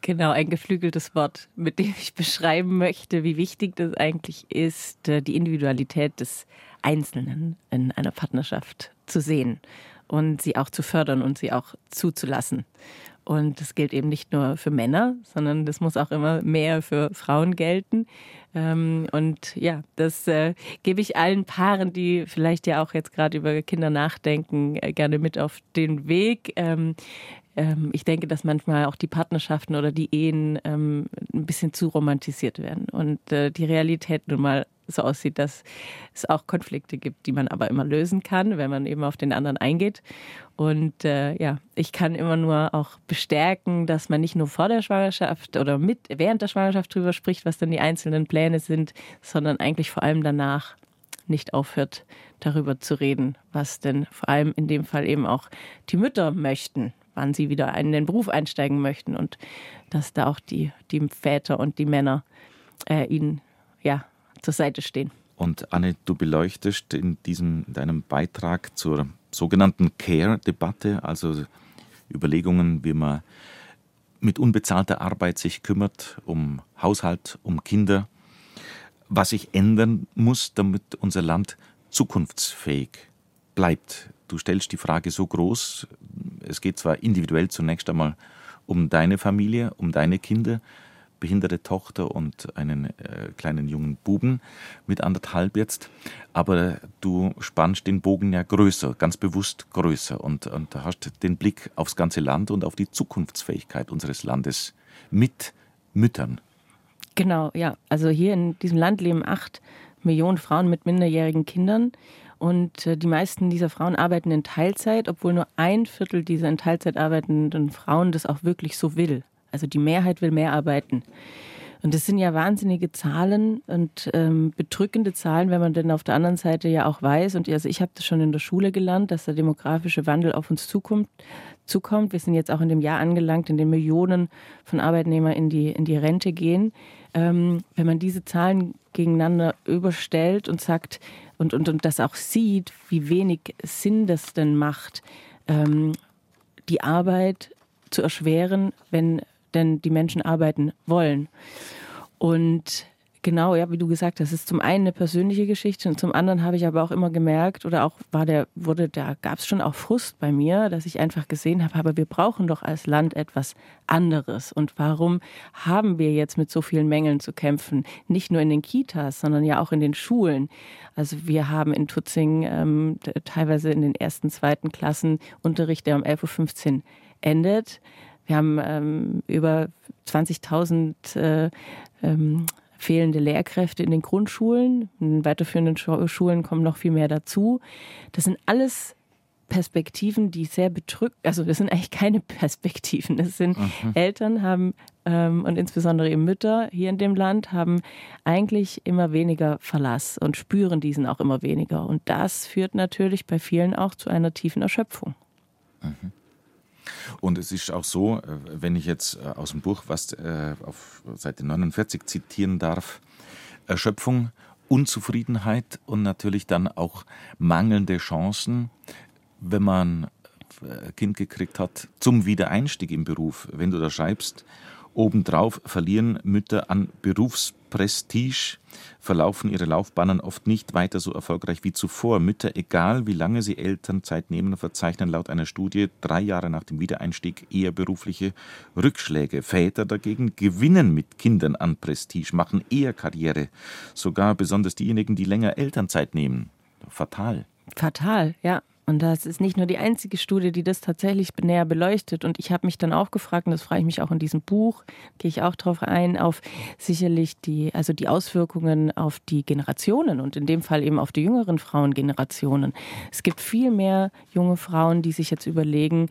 Genau, ein geflügeltes Wort, mit dem ich beschreiben möchte, wie wichtig das eigentlich ist, äh, die Individualität des Einzelnen in einer Partnerschaft zu sehen und sie auch zu fördern und sie auch zuzulassen. Und das gilt eben nicht nur für Männer, sondern das muss auch immer mehr für Frauen gelten. Ähm, und ja, das äh, gebe ich allen Paaren, die vielleicht ja auch jetzt gerade über Kinder nachdenken, äh, gerne mit auf den Weg. Ähm, ich denke, dass manchmal auch die Partnerschaften oder die Ehen ähm, ein bisschen zu romantisiert werden und äh, die Realität nun mal so aussieht, dass es auch Konflikte gibt, die man aber immer lösen kann, wenn man eben auf den anderen eingeht. Und äh, ja, ich kann immer nur auch bestärken, dass man nicht nur vor der Schwangerschaft oder mit während der Schwangerschaft drüber spricht, was dann die einzelnen Pläne sind, sondern eigentlich vor allem danach nicht aufhört, darüber zu reden, was denn vor allem in dem Fall eben auch die Mütter möchten, wann sie wieder in den Beruf einsteigen möchten und dass da auch die, die Väter und die Männer äh, ihnen ja zur Seite stehen. Und Anne, du beleuchtest in diesem in deinem Beitrag zur sogenannten Care-Debatte, also Überlegungen, wie man mit unbezahlter Arbeit sich kümmert, um Haushalt, um Kinder, was sich ändern muss, damit unser Land zukunftsfähig bleibt. Du stellst die Frage so groß, es geht zwar individuell zunächst einmal um deine Familie, um deine Kinder, behinderte Tochter und einen äh, kleinen jungen Buben mit anderthalb jetzt. Aber du spannst den Bogen ja größer, ganz bewusst größer und, und hast den Blick aufs ganze Land und auf die Zukunftsfähigkeit unseres Landes mit Müttern. Genau, ja. Also hier in diesem Land leben acht Millionen Frauen mit minderjährigen Kindern. Und äh, die meisten dieser Frauen arbeiten in Teilzeit, obwohl nur ein Viertel dieser in Teilzeit arbeitenden Frauen das auch wirklich so will. Also die Mehrheit will mehr arbeiten. Und das sind ja wahnsinnige Zahlen und ähm, bedrückende Zahlen, wenn man denn auf der anderen Seite ja auch weiß, und also ich habe das schon in der Schule gelernt, dass der demografische Wandel auf uns zukommt. zukommt. Wir sind jetzt auch in dem Jahr angelangt, in dem Millionen von Arbeitnehmern in die, in die Rente gehen. Ähm, wenn man diese Zahlen gegeneinander überstellt und sagt und, und, und das auch sieht, wie wenig Sinn das denn macht, ähm, die Arbeit zu erschweren, wenn denn die Menschen arbeiten wollen. Und genau, ja, wie du gesagt hast, ist zum einen eine persönliche Geschichte und zum anderen habe ich aber auch immer gemerkt oder auch war der, wurde, da gab es schon auch Frust bei mir, dass ich einfach gesehen habe, aber wir brauchen doch als Land etwas anderes. Und warum haben wir jetzt mit so vielen Mängeln zu kämpfen? Nicht nur in den Kitas, sondern ja auch in den Schulen. Also wir haben in Tutzing ähm, teilweise in den ersten, zweiten Klassen Unterricht, der um 11.15 Uhr endet. Wir haben ähm, über 20.000 äh, ähm, fehlende Lehrkräfte in den Grundschulen. In weiterführenden Schulen kommen noch viel mehr dazu. Das sind alles Perspektiven, die sehr bedrückt, also das sind eigentlich keine [LAUGHS] Perspektiven. Das sind mhm. Eltern haben ähm, und insbesondere eben Mütter hier in dem Land haben eigentlich immer weniger Verlass und spüren diesen auch immer weniger. Und das führt natürlich bei vielen auch zu einer tiefen Erschöpfung. Mhm. Und es ist auch so, äh, wenn ich jetzt äh, aus dem Buch was äh, auf Seite 49 zitieren darf, Erschöpfung, Unzufriedenheit und natürlich dann auch mangelnde Chancen, wenn man ein Kind gekriegt hat, zum Wiedereinstieg im Beruf. Wenn du da schreibst, obendrauf verlieren Mütter an Berufs Prestige verlaufen ihre Laufbahnen oft nicht weiter so erfolgreich wie zuvor. Mütter, egal wie lange sie Elternzeit nehmen, verzeichnen laut einer Studie drei Jahre nach dem Wiedereinstieg eher berufliche Rückschläge. Väter dagegen gewinnen mit Kindern an Prestige, machen eher Karriere. Sogar besonders diejenigen, die länger Elternzeit nehmen. Fatal. Fatal, ja. Und das ist nicht nur die einzige Studie, die das tatsächlich näher beleuchtet. Und ich habe mich dann auch gefragt, und das frage ich mich auch in diesem Buch, gehe ich auch darauf ein, auf sicherlich die, also die Auswirkungen auf die Generationen und in dem Fall eben auf die jüngeren Frauengenerationen. Es gibt viel mehr junge Frauen, die sich jetzt überlegen,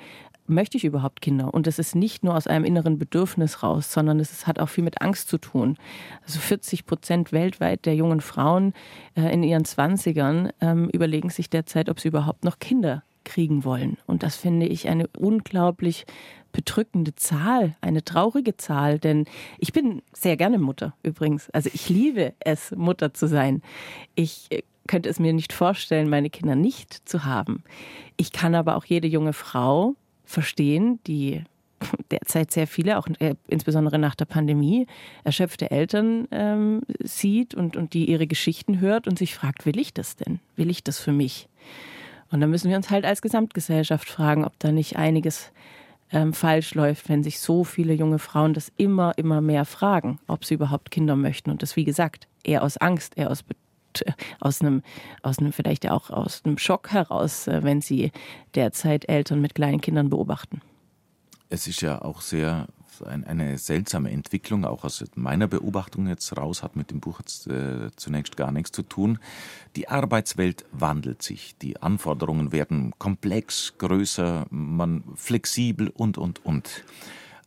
möchte ich überhaupt Kinder? Und das ist nicht nur aus einem inneren Bedürfnis raus, sondern es hat auch viel mit Angst zu tun. Also 40 Prozent weltweit der jungen Frauen äh, in ihren Zwanzigern ähm, überlegen sich derzeit, ob sie überhaupt noch Kinder kriegen wollen. Und das finde ich eine unglaublich bedrückende Zahl, eine traurige Zahl, denn ich bin sehr gerne Mutter übrigens. Also ich liebe es, Mutter zu sein. Ich äh, könnte es mir nicht vorstellen, meine Kinder nicht zu haben. Ich kann aber auch jede junge Frau verstehen, die [LAUGHS] derzeit sehr viele, auch äh, insbesondere nach der Pandemie, erschöpfte Eltern ähm, sieht und, und die ihre Geschichten hört und sich fragt, will ich das denn? Will ich das für mich? Und dann müssen wir uns halt als Gesamtgesellschaft fragen, ob da nicht einiges ähm, falsch läuft, wenn sich so viele junge Frauen das immer, immer mehr fragen, ob sie überhaupt Kinder möchten. Und das, wie gesagt, eher aus Angst, eher aus aus einem, aus einem vielleicht auch aus einem Schock heraus, äh, wenn sie derzeit Eltern mit kleinen Kindern beobachten. Es ist ja auch sehr eine seltsame Entwicklung, auch aus meiner Beobachtung jetzt raus, hat mit dem Buch jetzt äh, zunächst gar nichts zu tun. Die Arbeitswelt wandelt sich, die Anforderungen werden komplex, größer, man flexibel und und und.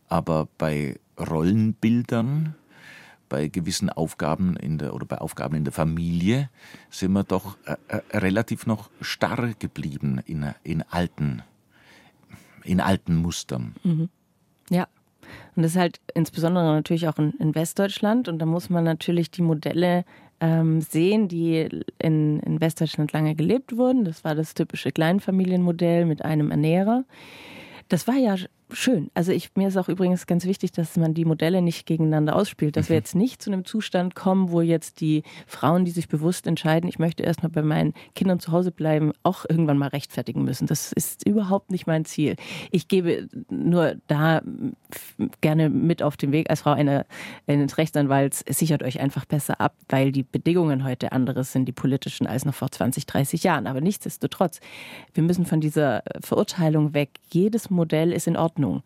Aber bei Rollenbildern, bei gewissen Aufgaben in der oder bei Aufgaben in der Familie sind wir doch äh, äh, relativ noch starr geblieben in, in alten in alten Mustern. Mhm. Ja. Und das ist halt insbesondere natürlich auch in, in Westdeutschland. Und da muss man natürlich die Modelle ähm, sehen, die in, in Westdeutschland lange gelebt wurden. Das war das typische Kleinfamilienmodell mit einem Ernährer. Das war ja schön. Also ich, mir ist auch übrigens ganz wichtig, dass man die Modelle nicht gegeneinander ausspielt, dass wir mhm. jetzt nicht zu einem Zustand kommen, wo jetzt die Frauen, die sich bewusst entscheiden, ich möchte erstmal bei meinen Kindern zu Hause bleiben, auch irgendwann mal rechtfertigen müssen. Das ist überhaupt nicht mein Ziel. Ich gebe nur da gerne mit auf den Weg als Frau einer, eines Rechtsanwalts, sichert euch einfach besser ab, weil die Bedingungen heute anderes sind, die politischen, als noch vor 20, 30 Jahren. Aber nichtsdestotrotz, wir müssen von dieser Verurteilung weg. Jedes Modell ist in Ordnung. Ordnung.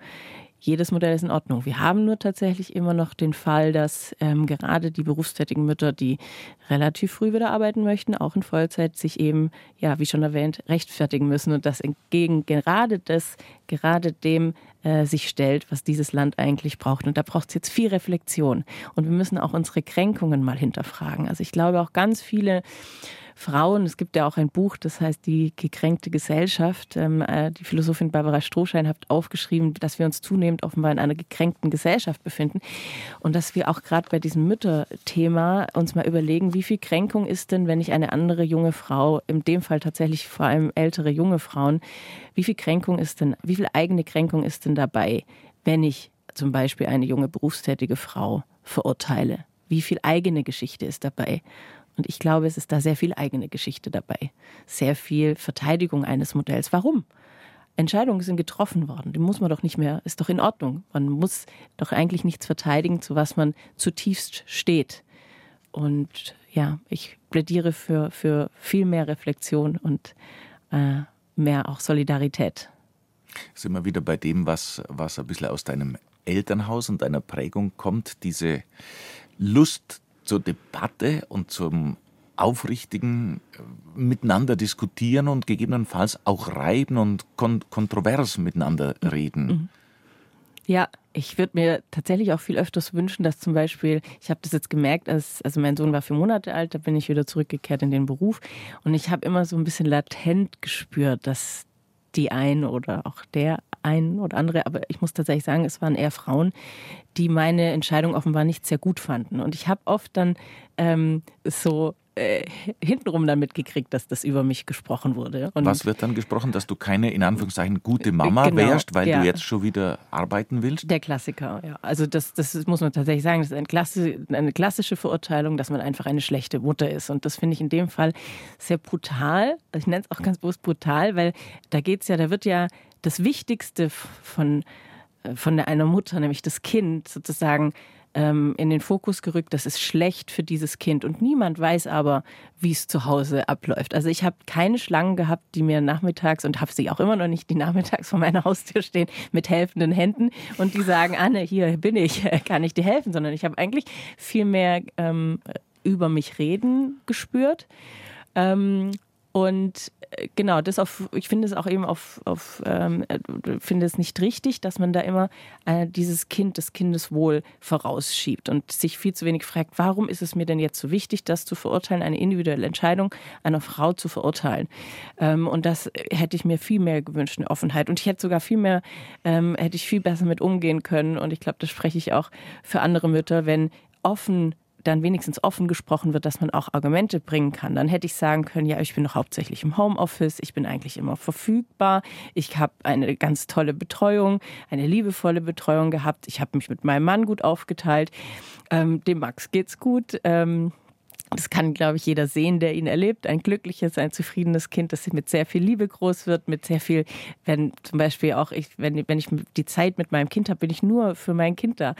Jedes Modell ist in Ordnung. Wir haben nur tatsächlich immer noch den Fall, dass ähm, gerade die berufstätigen Mütter, die relativ früh wieder arbeiten möchten, auch in Vollzeit, sich eben, ja, wie schon erwähnt, rechtfertigen müssen und das entgegen gerade das, gerade dem äh, sich stellt, was dieses Land eigentlich braucht. Und da braucht es jetzt viel Reflexion. Und wir müssen auch unsere Kränkungen mal hinterfragen. Also ich glaube auch ganz viele Frauen. Es gibt ja auch ein Buch, das heißt Die gekränkte Gesellschaft. Ähm, äh, die Philosophin Barbara Strohschein hat aufgeschrieben, dass wir uns zunehmend offenbar in einer gekränkten Gesellschaft befinden und dass wir auch gerade bei diesem Mütterthema uns mal überlegen, wie viel Kränkung ist denn, wenn ich eine andere junge Frau, in dem Fall tatsächlich vor allem ältere junge Frauen, wie viel Kränkung ist denn, wie viel eigene Kränkung ist denn dabei, wenn ich zum Beispiel eine junge berufstätige Frau verurteile? Wie viel eigene Geschichte ist dabei? Und ich glaube, es ist da sehr viel eigene Geschichte dabei. Sehr viel Verteidigung eines Modells. Warum? Entscheidungen sind getroffen worden. Die muss man doch nicht mehr, ist doch in Ordnung. Man muss doch eigentlich nichts verteidigen, zu was man zutiefst steht. Und ja, ich plädiere für, für viel mehr Reflexion und äh, mehr auch Solidarität. Sind wir wieder bei dem, was, was ein bisschen aus deinem Elternhaus und deiner Prägung kommt, diese Lust zur Debatte und zum aufrichtigen äh, Miteinander diskutieren und gegebenenfalls auch reiben und kon kontrovers miteinander reden. Mhm. Ja, ich würde mir tatsächlich auch viel öfters wünschen, dass zum Beispiel, ich habe das jetzt gemerkt, als, also mein Sohn war vier Monate alt, da bin ich wieder zurückgekehrt in den Beruf und ich habe immer so ein bisschen latent gespürt, dass die ein oder auch der ein oder andere, aber ich muss tatsächlich sagen, es waren eher Frauen, die meine Entscheidung offenbar nicht sehr gut fanden. Und ich habe oft dann ähm, so äh, hintenrum dann mitgekriegt, dass das über mich gesprochen wurde. Und Was wird dann gesprochen, dass du keine, in Anführungszeichen, gute Mama genau, wärst, weil ja. du jetzt schon wieder arbeiten willst? Der Klassiker, ja. Also das, das muss man tatsächlich sagen, das ist eine, Klassi eine klassische Verurteilung, dass man einfach eine schlechte Mutter ist. Und das finde ich in dem Fall sehr brutal. Ich nenne es auch ganz bewusst brutal, weil da geht es ja, da wird ja das Wichtigste von, äh, von einer Mutter, nämlich das Kind, sozusagen ähm, in den Fokus gerückt, das ist schlecht für dieses Kind. Und niemand weiß aber, wie es zu Hause abläuft. Also ich habe keine Schlangen gehabt, die mir nachmittags und habe sie auch immer noch nicht, die nachmittags vor meiner Haustür stehen mit helfenden Händen und die sagen, Anne, hier bin ich, [LAUGHS] kann ich dir helfen, sondern ich habe eigentlich viel mehr ähm, über mich reden gespürt. Ähm, und genau, das auf, ich finde es auch eben auf, auf ähm, äh, finde es nicht richtig, dass man da immer äh, dieses Kind, das Kindeswohl vorausschiebt und sich viel zu wenig fragt, warum ist es mir denn jetzt so wichtig, das zu verurteilen, eine individuelle Entscheidung einer Frau zu verurteilen. Ähm, und das hätte ich mir viel mehr gewünscht, eine Offenheit. Und ich hätte sogar viel mehr, ähm, hätte ich viel besser mit umgehen können. Und ich glaube, das spreche ich auch für andere Mütter, wenn offen dann wenigstens offen gesprochen wird, dass man auch Argumente bringen kann. Dann hätte ich sagen können, ja, ich bin doch hauptsächlich im Homeoffice, ich bin eigentlich immer verfügbar, ich habe eine ganz tolle Betreuung, eine liebevolle Betreuung gehabt, ich habe mich mit meinem Mann gut aufgeteilt, ähm, dem Max geht's gut. Ähm, das kann, glaube ich, jeder sehen, der ihn erlebt. Ein glückliches, ein zufriedenes Kind, das mit sehr viel Liebe groß wird, mit sehr viel, wenn zum Beispiel auch ich, wenn, wenn ich die Zeit mit meinem Kind habe, bin ich nur für mein Kind da.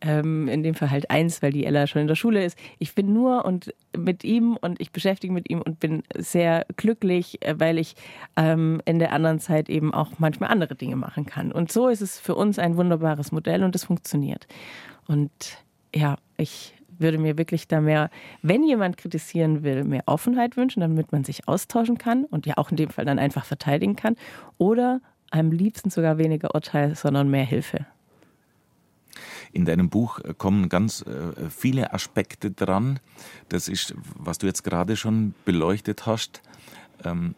Ähm, in dem Fall halt eins, weil die Ella schon in der Schule ist. Ich bin nur und mit ihm und ich beschäftige mit ihm und bin sehr glücklich, äh, weil ich ähm, in der anderen Zeit eben auch manchmal andere Dinge machen kann. Und so ist es für uns ein wunderbares Modell und es funktioniert. Und ja, ich würde mir wirklich da mehr, wenn jemand kritisieren will, mehr Offenheit wünschen, damit man sich austauschen kann und ja auch in dem Fall dann einfach verteidigen kann. Oder am liebsten sogar weniger Urteil, sondern mehr Hilfe. In deinem Buch kommen ganz äh, viele Aspekte dran. Das ist, was du jetzt gerade schon beleuchtet hast. Ähm,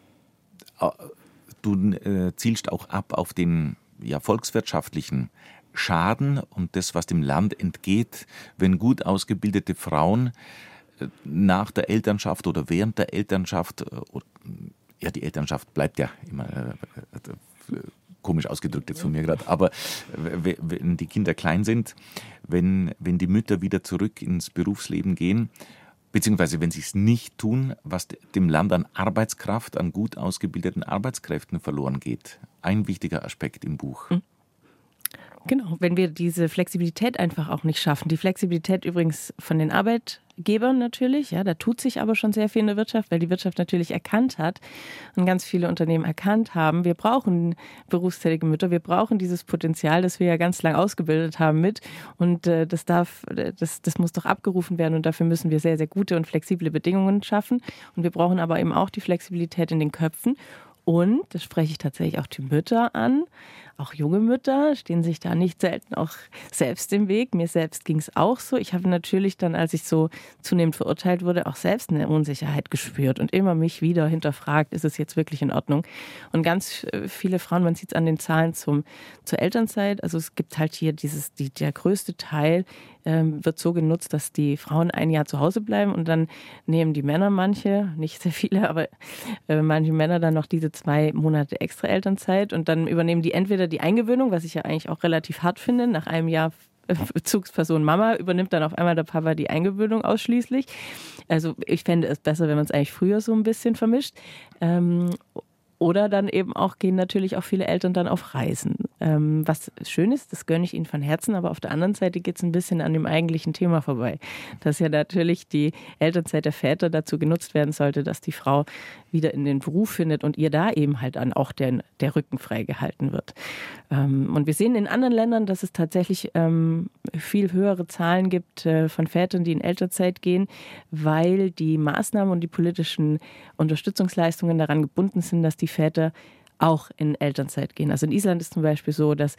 du äh, zielst auch ab auf den ja, volkswirtschaftlichen Schaden und das, was dem Land entgeht, wenn gut ausgebildete Frauen äh, nach der Elternschaft oder während der Elternschaft, äh, ja, die Elternschaft bleibt ja immer äh, komisch ausgedrückt jetzt von mir gerade, aber wenn die Kinder klein sind, wenn, wenn die Mütter wieder zurück ins Berufsleben gehen, beziehungsweise wenn sie es nicht tun, was dem Land an Arbeitskraft, an gut ausgebildeten Arbeitskräften verloren geht. Ein wichtiger Aspekt im Buch. Mhm. Genau, wenn wir diese Flexibilität einfach auch nicht schaffen. Die Flexibilität übrigens von den Arbeitgebern natürlich, ja, da tut sich aber schon sehr viel in der Wirtschaft, weil die Wirtschaft natürlich erkannt hat und ganz viele Unternehmen erkannt haben, wir brauchen berufstätige Mütter, wir brauchen dieses Potenzial, das wir ja ganz lang ausgebildet haben mit. Und äh, das darf, das, das muss doch abgerufen werden und dafür müssen wir sehr, sehr gute und flexible Bedingungen schaffen. Und wir brauchen aber eben auch die Flexibilität in den Köpfen. Und, das spreche ich tatsächlich auch die Mütter an, auch junge Mütter stehen sich da nicht selten auch selbst im Weg. Mir selbst ging es auch so. Ich habe natürlich dann, als ich so zunehmend verurteilt wurde, auch selbst eine Unsicherheit gespürt und immer mich wieder hinterfragt, ist es jetzt wirklich in Ordnung? Und ganz äh, viele Frauen, man sieht es an den Zahlen zum, zur Elternzeit, also es gibt halt hier dieses, die, der größte Teil ähm, wird so genutzt, dass die Frauen ein Jahr zu Hause bleiben und dann nehmen die Männer manche, nicht sehr viele, aber äh, manche Männer dann noch diese zwei Monate extra Elternzeit und dann übernehmen die entweder die Eingewöhnung, was ich ja eigentlich auch relativ hart finde, nach einem Jahr Bezugsperson Mama übernimmt dann auf einmal der Papa die Eingewöhnung ausschließlich. Also ich fände es besser, wenn man es eigentlich früher so ein bisschen vermischt. Ähm, oder dann eben auch gehen natürlich auch viele Eltern dann auf Reisen. Ähm, was schön ist, das gönne ich ihnen von Herzen, aber auf der anderen Seite geht es ein bisschen an dem eigentlichen Thema vorbei. Dass ja natürlich die Elternzeit der Väter dazu genutzt werden sollte, dass die Frau wieder in den Beruf findet und ihr da eben halt dann auch der, der Rücken freigehalten wird. Ähm, und wir sehen in anderen Ländern, dass es tatsächlich ähm, viel höhere Zahlen gibt äh, von Vätern, die in Elternzeit gehen, weil die Maßnahmen und die politischen Unterstützungsleistungen daran gebunden sind, dass die Väter auch in Elternzeit gehen. Also in Island ist zum Beispiel so, dass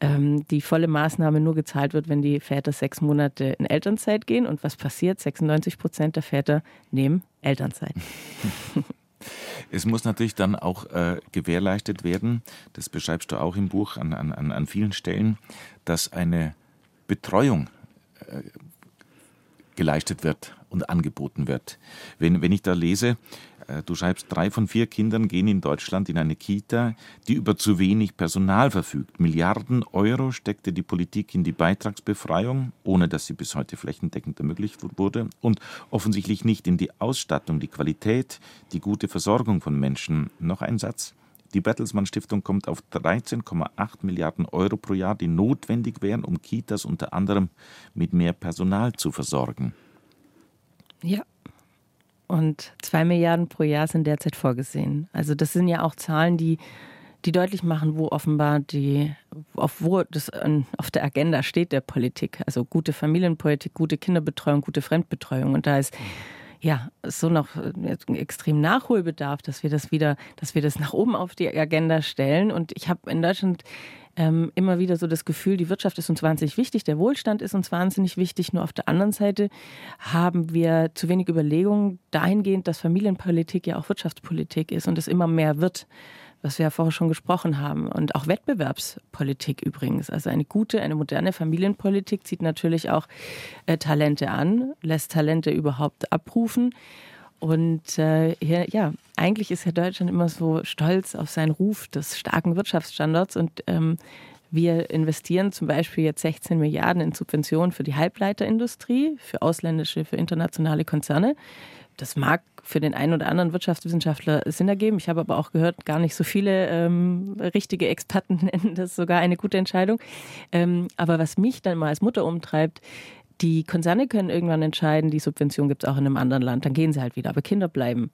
ähm, die volle Maßnahme nur gezahlt wird, wenn die Väter sechs Monate in Elternzeit gehen. Und was passiert? 96 Prozent der Väter nehmen Elternzeit. [LAUGHS] Es muss natürlich dann auch äh, gewährleistet werden, das beschreibst du auch im Buch an, an, an vielen Stellen, dass eine Betreuung äh, geleistet wird und angeboten wird. Wenn, wenn ich da lese, äh, du schreibst, drei von vier Kindern gehen in Deutschland in eine Kita, die über zu wenig Personal verfügt. Milliarden Euro steckte die Politik in die Beitragsbefreiung, ohne dass sie bis heute flächendeckend ermöglicht wurde, und offensichtlich nicht in die Ausstattung, die Qualität, die gute Versorgung von Menschen. Noch ein Satz. Die Bertelsmann Stiftung kommt auf 13,8 Milliarden Euro pro Jahr, die notwendig wären, um Kitas unter anderem mit mehr Personal zu versorgen. Ja, und zwei Milliarden pro Jahr sind derzeit vorgesehen. Also das sind ja auch Zahlen, die, die deutlich machen, wo offenbar die, auf wo das auf der Agenda steht der Politik. Also gute Familienpolitik, gute Kinderbetreuung, gute Fremdbetreuung. Und da ist ja so noch extrem Nachholbedarf, dass wir das wieder, dass wir das nach oben auf die Agenda stellen. Und ich habe in Deutschland ähm, immer wieder so das Gefühl, die Wirtschaft ist uns wahnsinnig wichtig, der Wohlstand ist uns wahnsinnig wichtig. Nur auf der anderen Seite haben wir zu wenig Überlegungen dahingehend, dass Familienpolitik ja auch Wirtschaftspolitik ist und es immer mehr wird was wir ja vorher schon gesprochen haben. Und auch Wettbewerbspolitik übrigens. Also eine gute, eine moderne Familienpolitik zieht natürlich auch äh, Talente an, lässt Talente überhaupt abrufen. Und äh, hier, ja, eigentlich ist ja Deutschland immer so stolz auf seinen Ruf des starken Wirtschaftsstandorts und ähm, Wir investieren zum Beispiel jetzt 16 Milliarden in Subventionen für die Halbleiterindustrie, für ausländische, für internationale Konzerne. Das mag für den einen oder anderen Wirtschaftswissenschaftler Sinn ergeben. Ich habe aber auch gehört, gar nicht so viele ähm, richtige Experten [LAUGHS] nennen das sogar eine gute Entscheidung. Ähm, aber was mich dann mal als Mutter umtreibt, die Konzerne können irgendwann entscheiden, die Subvention gibt es auch in einem anderen Land, dann gehen sie halt wieder. Aber Kinder bleiben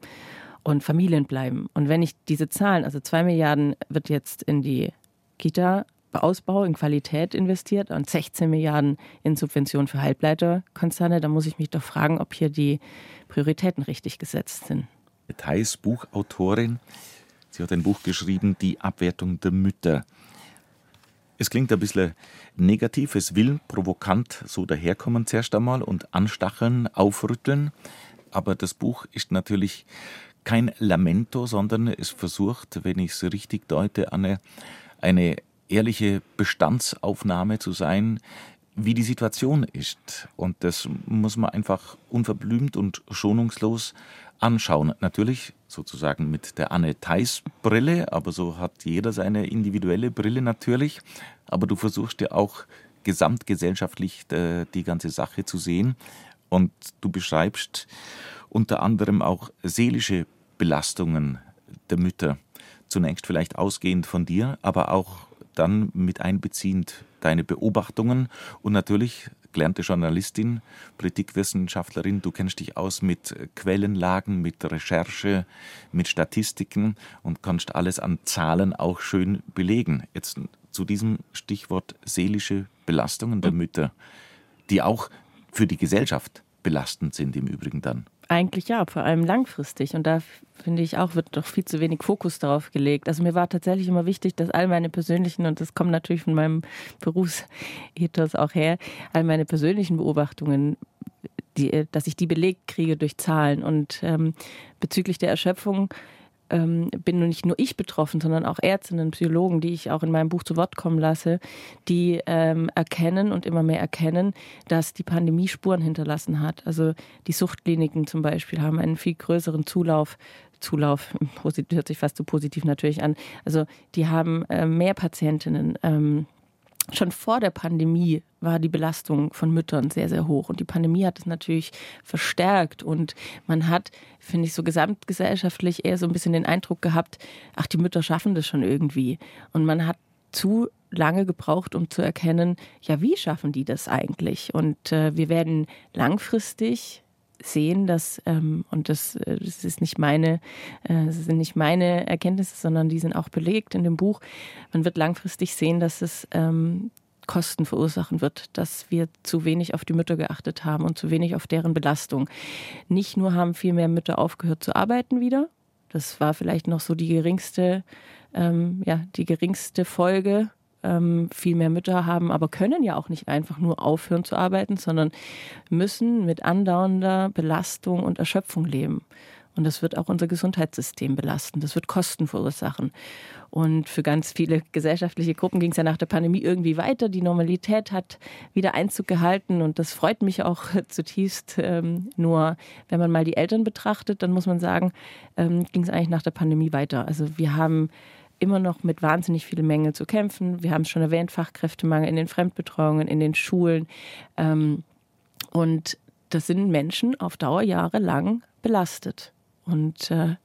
und Familien bleiben. Und wenn ich diese Zahlen, also zwei Milliarden wird jetzt in die Kita Ausbau in Qualität investiert und 16 Milliarden in Subventionen für Halbleiterkonzerne, dann muss ich mich doch fragen, ob hier die Prioritäten richtig gesetzt sind. Theis, Buchautorin, sie hat ein Buch geschrieben, Die Abwertung der Mütter. Es klingt ein bisschen negativ, es will provokant so daherkommen zuerst einmal und anstacheln, aufrütteln. Aber das Buch ist natürlich kein Lamento, sondern es versucht, wenn ich es richtig deute, eine, eine ehrliche Bestandsaufnahme zu sein, wie die Situation ist. Und das muss man einfach unverblümt und schonungslos anschauen. Natürlich sozusagen mit der Anne Theis Brille, aber so hat jeder seine individuelle Brille natürlich. Aber du versuchst ja auch gesamtgesellschaftlich äh, die ganze Sache zu sehen. Und du beschreibst unter anderem auch seelische Belastungen der Mütter. Zunächst vielleicht ausgehend von dir, aber auch dann mit einbeziehend deine Beobachtungen und natürlich gelernte Journalistin, Politikwissenschaftlerin, du kennst dich aus mit Quellenlagen, mit Recherche, mit Statistiken und kannst alles an Zahlen auch schön belegen. Jetzt zu diesem Stichwort seelische Belastungen der Mütter, die auch für die Gesellschaft belastend sind im Übrigen dann. Eigentlich ja, vor allem langfristig. Und da finde ich auch, wird doch viel zu wenig Fokus darauf gelegt. Also mir war tatsächlich immer wichtig, dass all meine persönlichen, und das kommt natürlich von meinem Berufsethos auch her, all meine persönlichen Beobachtungen, die, dass ich die belegt kriege durch Zahlen. Und ähm, bezüglich der Erschöpfung ähm, bin nicht nur ich betroffen, sondern auch Ärztinnen, Psychologen, die ich auch in meinem Buch zu Wort kommen lasse, die ähm, erkennen und immer mehr erkennen, dass die Pandemie Spuren hinterlassen hat. Also die Suchtkliniken zum Beispiel haben einen viel größeren Zulauf Zulauf, [LAUGHS] hört sich fast so positiv natürlich an. Also die haben äh, mehr Patientinnen. Ähm, schon vor der Pandemie war die Belastung von Müttern sehr, sehr hoch. Und die Pandemie hat es natürlich verstärkt. Und man hat, finde ich, so gesamtgesellschaftlich eher so ein bisschen den Eindruck gehabt, ach, die Mütter schaffen das schon irgendwie. Und man hat zu lange gebraucht, um zu erkennen, ja, wie schaffen die das eigentlich? Und äh, wir werden langfristig sehen, dass, ähm, und das, äh, das ist nicht meine, äh, sind nicht meine Erkenntnisse, sondern die sind auch belegt in dem Buch. Man wird langfristig sehen, dass es ähm, Kosten verursachen wird, dass wir zu wenig auf die Mütter geachtet haben und zu wenig auf deren Belastung. Nicht nur haben viel mehr Mütter aufgehört zu arbeiten wieder, das war vielleicht noch so die geringste, ähm, ja, die geringste Folge ähm, viel mehr Mütter haben, aber können ja auch nicht einfach nur aufhören zu arbeiten, sondern müssen mit andauernder Belastung und Erschöpfung leben. Und das wird auch unser Gesundheitssystem belasten. Das wird Kosten verursachen. Und für ganz viele gesellschaftliche Gruppen ging es ja nach der Pandemie irgendwie weiter. Die Normalität hat wieder Einzug gehalten und das freut mich auch [LAUGHS] zutiefst. Ähm, nur wenn man mal die Eltern betrachtet, dann muss man sagen, ähm, ging es eigentlich nach der Pandemie weiter. Also wir haben immer noch mit wahnsinnig vielen Mängeln zu kämpfen. Wir haben es schon erwähnt, Fachkräftemangel in den Fremdbetreuungen, in den Schulen. Ähm, und das sind Menschen auf Dauer jahrelang belastet. Und äh,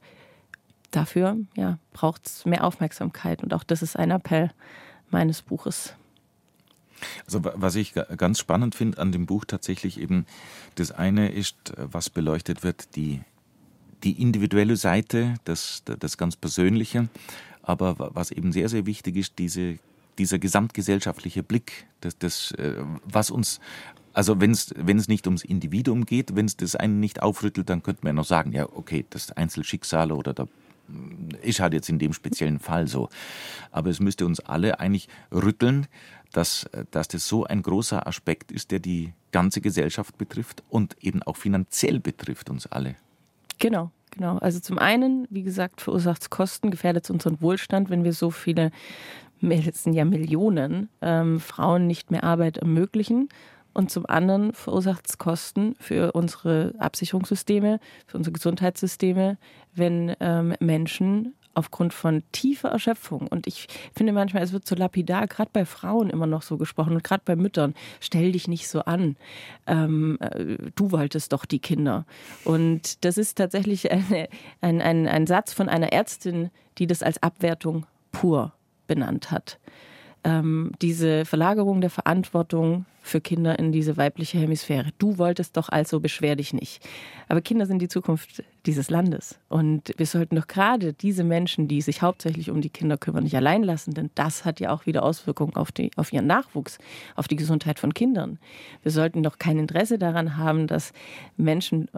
dafür ja, braucht es mehr Aufmerksamkeit. Und auch das ist ein Appell meines Buches. Also was ich ganz spannend finde an dem Buch tatsächlich eben, das eine ist, was beleuchtet wird, die, die individuelle Seite, das, das ganz Persönliche. Aber was eben sehr, sehr wichtig ist, diese, dieser gesamtgesellschaftliche Blick, das, das, äh, was uns, also wenn es nicht ums Individuum geht, wenn es das einen nicht aufrüttelt, dann könnte man ja noch sagen, ja, okay, das Einzelschicksale oder da ist halt jetzt in dem speziellen Fall so. Aber es müsste uns alle eigentlich rütteln, dass, dass das so ein großer Aspekt ist, der die ganze Gesellschaft betrifft und eben auch finanziell betrifft uns alle. Genau. Genau, also zum einen, wie gesagt, verursacht es Kosten, gefährdet es unseren Wohlstand, wenn wir so viele, es sind ja Millionen, ähm, Frauen nicht mehr Arbeit ermöglichen. Und zum anderen verursacht es Kosten für unsere Absicherungssysteme, für unsere Gesundheitssysteme, wenn ähm, Menschen aufgrund von tiefer Erschöpfung. Und ich finde manchmal, es wird so lapidar, gerade bei Frauen immer noch so gesprochen und gerade bei Müttern, stell dich nicht so an. Ähm, äh, du wolltest doch die Kinder. Und das ist tatsächlich eine, ein, ein, ein Satz von einer Ärztin, die das als Abwertung pur benannt hat. Ähm, diese Verlagerung der Verantwortung für Kinder in diese weibliche Hemisphäre. Du wolltest doch also beschwer dich nicht. Aber Kinder sind die Zukunft dieses Landes. Und wir sollten doch gerade diese Menschen, die sich hauptsächlich um die Kinder kümmern, nicht allein lassen, denn das hat ja auch wieder Auswirkungen auf, die, auf ihren Nachwuchs, auf die Gesundheit von Kindern. Wir sollten doch kein Interesse daran haben, dass Menschen,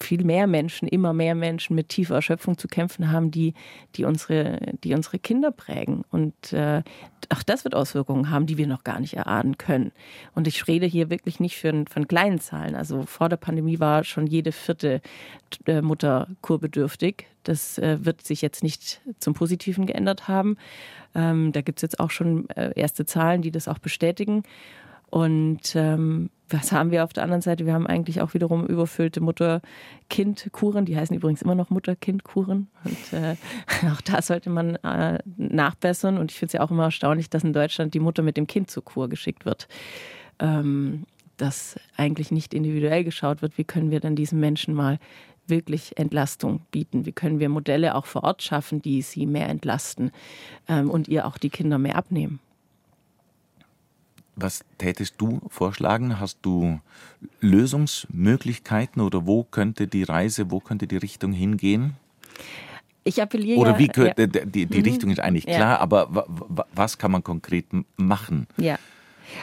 viel mehr Menschen, immer mehr Menschen mit tiefer Erschöpfung zu kämpfen haben, die, die, unsere, die unsere Kinder prägen. Und äh, auch das wird Auswirkungen haben, die wir noch gar nicht erahnen können. Und und ich rede hier wirklich nicht von, von kleinen Zahlen. Also vor der Pandemie war schon jede vierte äh, Mutter kurbedürftig. Das äh, wird sich jetzt nicht zum Positiven geändert haben. Ähm, da gibt es jetzt auch schon äh, erste Zahlen, die das auch bestätigen. Und ähm, was haben wir auf der anderen Seite? Wir haben eigentlich auch wiederum überfüllte Mutter-Kind-Kuren. Die heißen übrigens immer noch Mutter-Kind-Kuren. Und äh, [LAUGHS] auch da sollte man äh, nachbessern. Und ich finde es ja auch immer erstaunlich, dass in Deutschland die Mutter mit dem Kind zur Kur geschickt wird ähm, dass eigentlich nicht individuell geschaut wird, wie können wir dann diesen Menschen mal wirklich Entlastung bieten? Wie können wir Modelle auch vor Ort schaffen, die sie mehr entlasten ähm, und ihr auch die Kinder mehr abnehmen? Was tätest du vorschlagen? Hast du Lösungsmöglichkeiten oder wo könnte die Reise, wo könnte die Richtung hingehen? Ich appelliere Oder wie ja, die, die, die mhm. Richtung ist eigentlich klar, ja. aber was kann man konkret machen? Ja.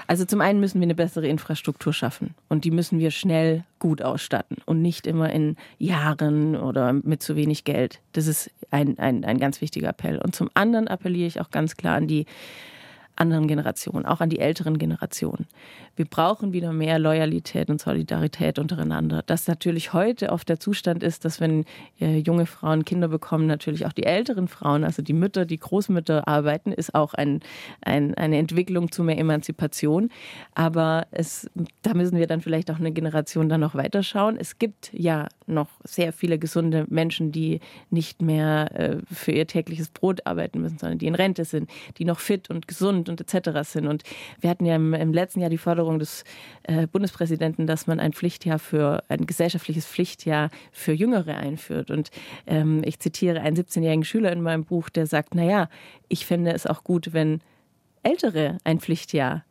Also zum einen müssen wir eine bessere Infrastruktur schaffen und die müssen wir schnell gut ausstatten und nicht immer in Jahren oder mit zu wenig Geld. Das ist ein, ein, ein ganz wichtiger Appell. Und zum anderen appelliere ich auch ganz klar an die anderen Generationen, auch an die älteren Generationen. Wir brauchen wieder mehr Loyalität und Solidarität untereinander. Das natürlich heute oft der Zustand ist, dass wenn äh, junge Frauen Kinder bekommen, natürlich auch die älteren Frauen, also die Mütter, die Großmütter arbeiten, ist auch ein, ein, eine Entwicklung zu mehr Emanzipation. Aber es, da müssen wir dann vielleicht auch eine Generation dann noch weiterschauen. Es gibt ja noch sehr viele gesunde Menschen, die nicht mehr äh, für ihr tägliches Brot arbeiten müssen, sondern die in Rente sind, die noch fit und gesund und etc. sind. Und wir hatten ja im, im letzten Jahr die Forderung des äh, Bundespräsidenten, dass man ein Pflichtjahr für ein gesellschaftliches Pflichtjahr für Jüngere einführt. Und ähm, ich zitiere einen 17-jährigen Schüler in meinem Buch, der sagt: Naja, ich fände es auch gut, wenn Ältere ein Pflichtjahr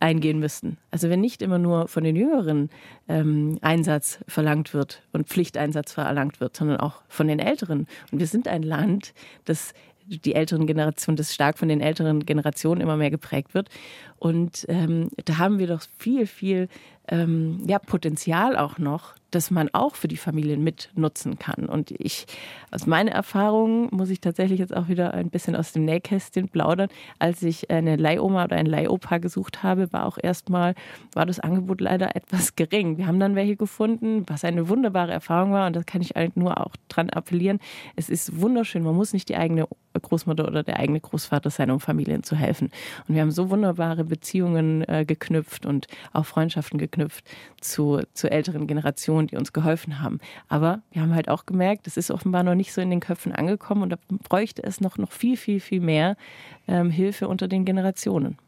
eingehen müssten. Also wenn nicht immer nur von den Jüngeren ähm, Einsatz verlangt wird und Pflichteinsatz verlangt wird, sondern auch von den Älteren. Und wir sind ein Land, das die älteren Generationen, das stark von den älteren Generationen immer mehr geprägt wird. Und ähm, da haben wir doch viel, viel ähm, ja, Potenzial auch noch, das man auch für die Familien mitnutzen kann. Und ich, aus meiner Erfahrung, muss ich tatsächlich jetzt auch wieder ein bisschen aus dem Nähkästchen plaudern. Als ich eine Leihoma oder ein Leihopa gesucht habe, war auch erstmal, war das Angebot leider etwas gering. Wir haben dann welche gefunden, was eine wunderbare Erfahrung war. Und das kann ich eigentlich nur auch dran appellieren. Es ist wunderschön. Man muss nicht die eigene Großmutter oder der eigene Großvater sein, um Familien zu helfen. Und wir haben so wunderbare Beziehungen äh, geknüpft und auch Freundschaften geknüpft zu, zu älteren Generationen, die uns geholfen haben. Aber wir haben halt auch gemerkt, das ist offenbar noch nicht so in den Köpfen angekommen und da bräuchte es noch, noch viel, viel, viel mehr ähm, Hilfe unter den Generationen.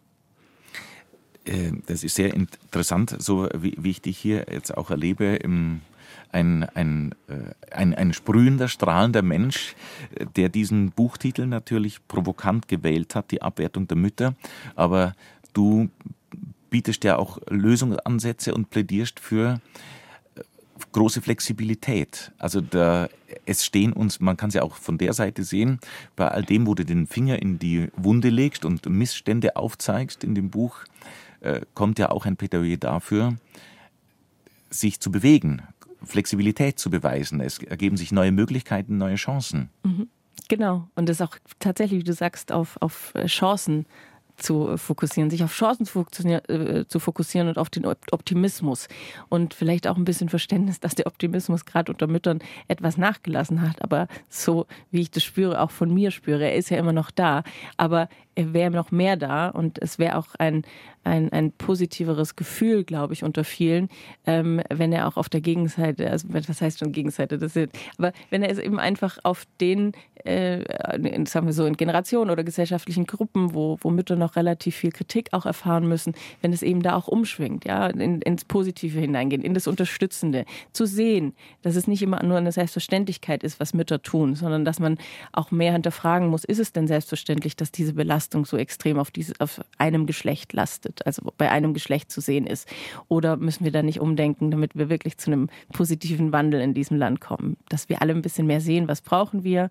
Äh, das ist sehr interessant, so wie, wie ich dich hier jetzt auch erlebe ein, ein, äh, ein, ein sprühender, strahlender Mensch, der diesen Buchtitel natürlich provokant gewählt hat, die Abwertung der Mütter. Aber du bietest ja auch Lösungsansätze und plädierst für äh, große Flexibilität. Also da, es stehen uns, man kann es ja auch von der Seite sehen, bei all dem, wo du den Finger in die Wunde legst und Missstände aufzeigst in dem Buch, äh, kommt ja auch ein Plädoyer dafür, sich zu bewegen, Flexibilität zu beweisen. Es ergeben sich neue Möglichkeiten, neue Chancen. Mhm. Genau. Und das auch tatsächlich, wie du sagst, auf, auf Chancen zu fokussieren, sich auf Chancen zu fokussieren, äh, fokussieren und auf den Optimismus. Und vielleicht auch ein bisschen Verständnis, dass der Optimismus gerade unter Müttern etwas nachgelassen hat. Aber so wie ich das spüre, auch von mir spüre, er ist ja immer noch da, aber er wäre noch mehr da. Und es wäre auch ein, ein, ein positiveres Gefühl, glaube ich, unter vielen, ähm, wenn er auch auf der Gegenseite, also was heißt schon Gegenseite, das ist, aber wenn er es eben einfach auf den äh, sagen wir so, in Generationen oder gesellschaftlichen Gruppen, wo, wo Mütter noch relativ viel Kritik auch erfahren müssen, wenn es eben da auch umschwingt, ja, in, ins Positive hineingehen, in das Unterstützende, zu sehen, dass es nicht immer nur eine Selbstverständlichkeit ist, was Mütter tun, sondern dass man auch mehr hinterfragen muss, ist es denn selbstverständlich, dass diese Belastung so extrem auf, diese, auf einem Geschlecht lastet, also bei einem Geschlecht zu sehen ist? Oder müssen wir da nicht umdenken, damit wir wirklich zu einem positiven Wandel in diesem Land kommen? Dass wir alle ein bisschen mehr sehen, was brauchen wir,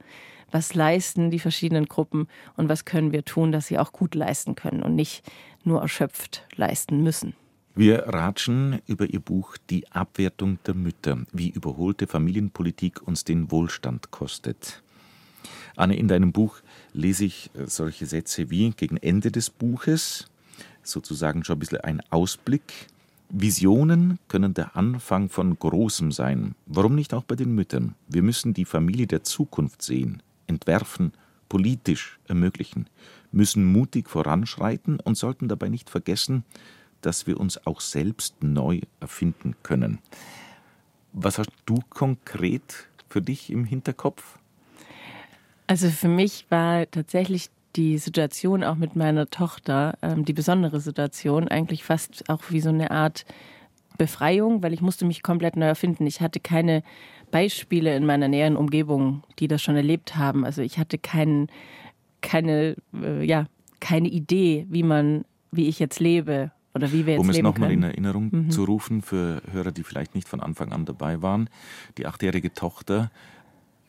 was leisten die verschiedenen Gruppen und was können wir tun, dass sie auch gut leisten können und nicht nur erschöpft leisten müssen. Wir ratschen über Ihr Buch Die Abwertung der Mütter, wie überholte Familienpolitik uns den Wohlstand kostet. Anne, in deinem Buch lese ich äh, solche Sätze wie gegen Ende des Buches, sozusagen schon ein bisschen ein Ausblick. Visionen können der Anfang von Großem sein. Warum nicht auch bei den Müttern? Wir müssen die Familie der Zukunft sehen entwerfen, politisch ermöglichen, müssen mutig voranschreiten und sollten dabei nicht vergessen, dass wir uns auch selbst neu erfinden können. Was hast du konkret für dich im Hinterkopf? Also für mich war tatsächlich die Situation auch mit meiner Tochter, ähm, die besondere Situation, eigentlich fast auch wie so eine Art Befreiung, weil ich musste mich komplett neu erfinden. Ich hatte keine Beispiele in meiner näheren Umgebung, die das schon erlebt haben. Also ich hatte kein, keine, äh, ja, keine Idee, wie man, wie ich jetzt lebe oder wie wir jetzt um leben Um es nochmal in Erinnerung mhm. zu rufen für Hörer, die vielleicht nicht von Anfang an dabei waren. Die achtjährige Tochter,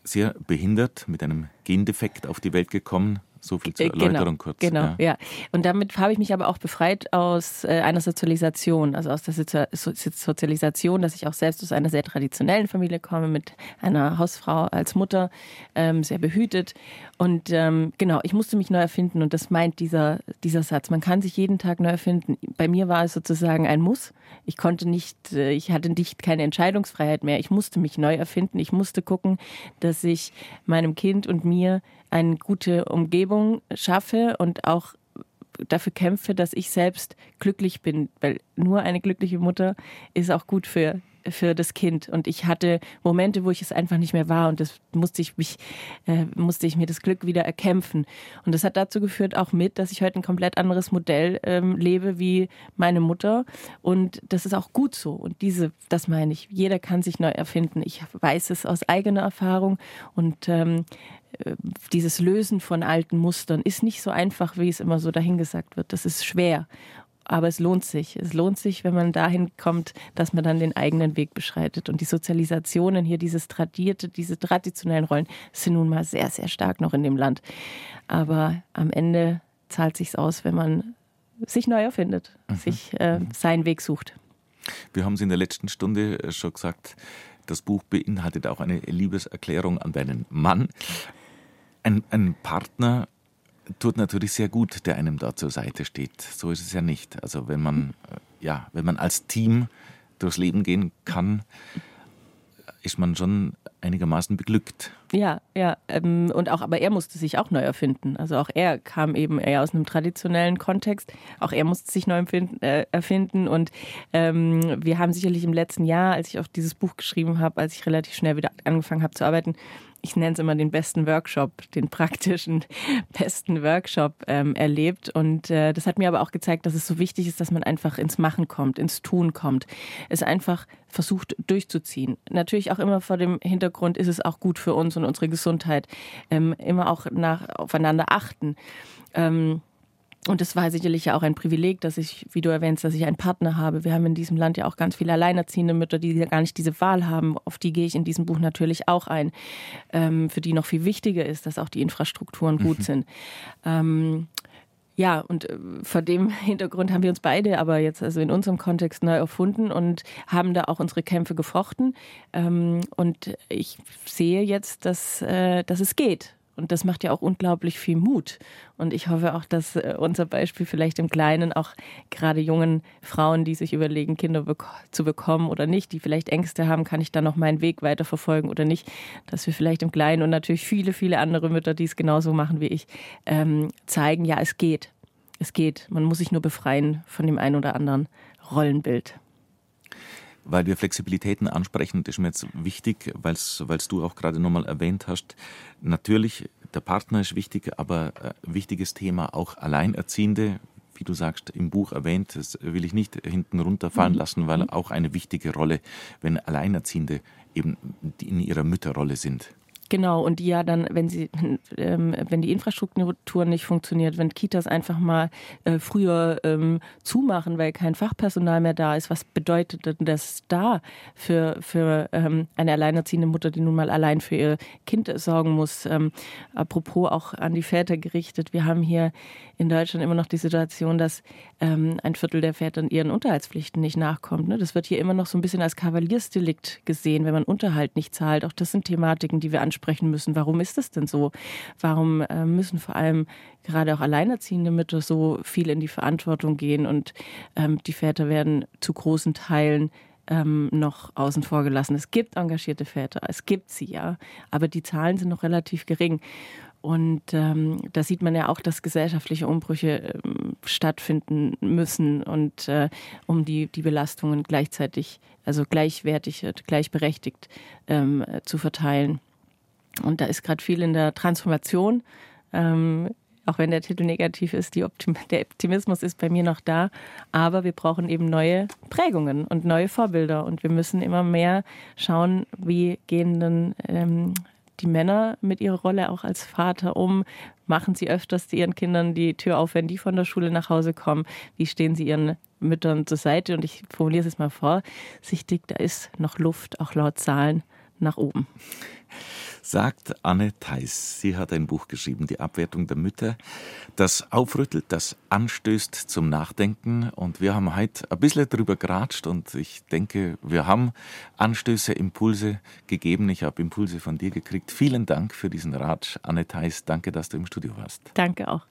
sehr behindert, mit einem Gendefekt auf die Welt gekommen, so viel zur äh, genau, Erläuterung genau, kurz. Genau, ja. ja. Und damit habe ich mich aber auch befreit aus äh, einer Sozialisation, also aus der Sozialisation, dass ich auch selbst aus einer sehr traditionellen Familie komme, mit einer Hausfrau als Mutter, ähm, sehr behütet. Und ähm, genau, ich musste mich neu erfinden und das meint dieser, dieser Satz. Man kann sich jeden Tag neu erfinden. Bei mir war es sozusagen ein Muss. Ich konnte nicht, äh, ich hatte nicht keine Entscheidungsfreiheit mehr. Ich musste mich neu erfinden. Ich musste gucken, dass ich meinem Kind und mir eine gute Umgebung schaffe und auch dafür kämpfe, dass ich selbst glücklich bin, weil nur eine glückliche Mutter ist auch gut für für das Kind. Und ich hatte Momente, wo ich es einfach nicht mehr war und das musste ich mich, äh, musste ich mir das Glück wieder erkämpfen. Und das hat dazu geführt auch mit, dass ich heute ein komplett anderes Modell ähm, lebe wie meine Mutter. Und das ist auch gut so. Und diese, das meine ich, jeder kann sich neu erfinden. Ich weiß es aus eigener Erfahrung und ähm, äh, dieses Lösen von alten Mustern ist nicht so einfach, wie es immer so dahingesagt wird. Das ist schwer aber es lohnt sich. Es lohnt sich, wenn man dahin kommt, dass man dann den eigenen Weg beschreitet. Und die Sozialisationen hier, dieses tradierte, diese traditionellen Rollen, sind nun mal sehr, sehr stark noch in dem Land. Aber am Ende zahlt sich's aus, wenn man sich neu erfindet, mhm. sich äh, seinen Weg sucht. Wir haben es in der letzten Stunde äh, schon gesagt, das Buch beinhaltet auch eine Liebeserklärung an deinen Mann. Ein, ein Partner, tut natürlich sehr gut, der einem da zur Seite steht. So ist es ja nicht. Also wenn man, äh, ja, wenn man als Team durchs Leben gehen kann, ist man schon einigermaßen beglückt. Ja, ja. Ähm, und auch, aber er musste sich auch neu erfinden. Also auch er kam eben eher aus einem traditionellen Kontext. Auch er musste sich neu äh, erfinden. Und ähm, wir haben sicherlich im letzten Jahr, als ich auch dieses Buch geschrieben habe, als ich relativ schnell wieder angefangen habe zu arbeiten, ich nenne es immer den besten Workshop, den praktischen [LAUGHS] besten Workshop ähm, erlebt. Und äh, das hat mir aber auch gezeigt, dass es so wichtig ist, dass man einfach ins Machen kommt, ins Tun kommt, es einfach versucht durchzuziehen. Natürlich auch immer vor dem Hintergrund ist es auch gut für uns und unsere Gesundheit, ähm, immer auch nach, aufeinander achten. Ähm, und es war sicherlich ja auch ein Privileg, dass ich, wie du erwähnst, dass ich einen Partner habe. Wir haben in diesem Land ja auch ganz viele alleinerziehende Mütter, die ja gar nicht diese Wahl haben. Auf die gehe ich in diesem Buch natürlich auch ein. Ähm, für die noch viel wichtiger ist, dass auch die Infrastrukturen gut mhm. sind. Ähm, ja, und äh, vor dem [LAUGHS] Hintergrund haben wir uns beide aber jetzt also in unserem Kontext neu erfunden und haben da auch unsere Kämpfe gefochten. Ähm, und ich sehe jetzt, dass, äh, dass es geht. Und das macht ja auch unglaublich viel Mut. Und ich hoffe auch, dass äh, unser Beispiel vielleicht im Kleinen auch gerade jungen Frauen, die sich überlegen, Kinder zu bekommen oder nicht, die vielleicht Ängste haben, kann ich dann noch meinen Weg weiterverfolgen oder nicht, dass wir vielleicht im Kleinen und natürlich viele, viele andere Mütter, die es genauso machen wie ich, ähm, zeigen, ja, es geht. Es geht. Man muss sich nur befreien von dem einen oder anderen Rollenbild. Weil wir Flexibilitäten ansprechen, das ist mir jetzt wichtig, weil du auch gerade nochmal erwähnt hast. Natürlich, der Partner ist wichtig, aber äh, wichtiges Thema auch Alleinerziehende, wie du sagst, im Buch erwähnt, das will ich nicht hinten runterfallen mhm. lassen, weil mhm. auch eine wichtige Rolle, wenn Alleinerziehende eben in ihrer Mütterrolle sind. Genau, und die ja dann, wenn sie, ähm, wenn die Infrastruktur nicht funktioniert, wenn Kitas einfach mal äh, früher ähm, zumachen, weil kein Fachpersonal mehr da ist, was bedeutet denn das da für, für ähm, eine alleinerziehende Mutter, die nun mal allein für ihr Kind sorgen muss? Ähm, apropos auch an die Väter gerichtet, wir haben hier in Deutschland immer noch die Situation, dass ähm, ein Viertel der Väter ihren Unterhaltspflichten nicht nachkommt. Ne? Das wird hier immer noch so ein bisschen als Kavaliersdelikt gesehen, wenn man Unterhalt nicht zahlt. Auch das sind Thematiken, die wir ansprechen müssen. Warum ist das denn so? Warum äh, müssen vor allem gerade auch alleinerziehende Mütter so viel in die Verantwortung gehen und ähm, die Väter werden zu großen Teilen ähm, noch außen vor gelassen. Es gibt engagierte Väter, es gibt sie ja, aber die Zahlen sind noch relativ gering. Und ähm, da sieht man ja auch, dass gesellschaftliche Umbrüche ähm, stattfinden müssen und äh, um die, die Belastungen gleichzeitig, also gleichwertig, gleichberechtigt ähm, zu verteilen. Und da ist gerade viel in der Transformation. Ähm, auch wenn der Titel negativ ist, Optim der Optimismus ist bei mir noch da. Aber wir brauchen eben neue Prägungen und neue Vorbilder. Und wir müssen immer mehr schauen, wie gehen denn ähm, die Männer mit ihrer Rolle auch als Vater um? Machen sie öfters ihren Kindern die Tür auf, wenn die von der Schule nach Hause kommen? Wie stehen sie ihren Müttern zur Seite? Und ich formuliere es jetzt mal vorsichtig, da ist noch Luft, auch laut Zahlen, nach oben sagt Anne Theis. Sie hat ein Buch geschrieben, Die Abwertung der Mütter, das aufrüttelt, das anstößt zum Nachdenken. Und wir haben heute ein bisschen drüber geratscht und ich denke, wir haben Anstöße, Impulse gegeben. Ich habe Impulse von dir gekriegt. Vielen Dank für diesen Ratsch, Anne Theis. Danke, dass du im Studio warst. Danke auch.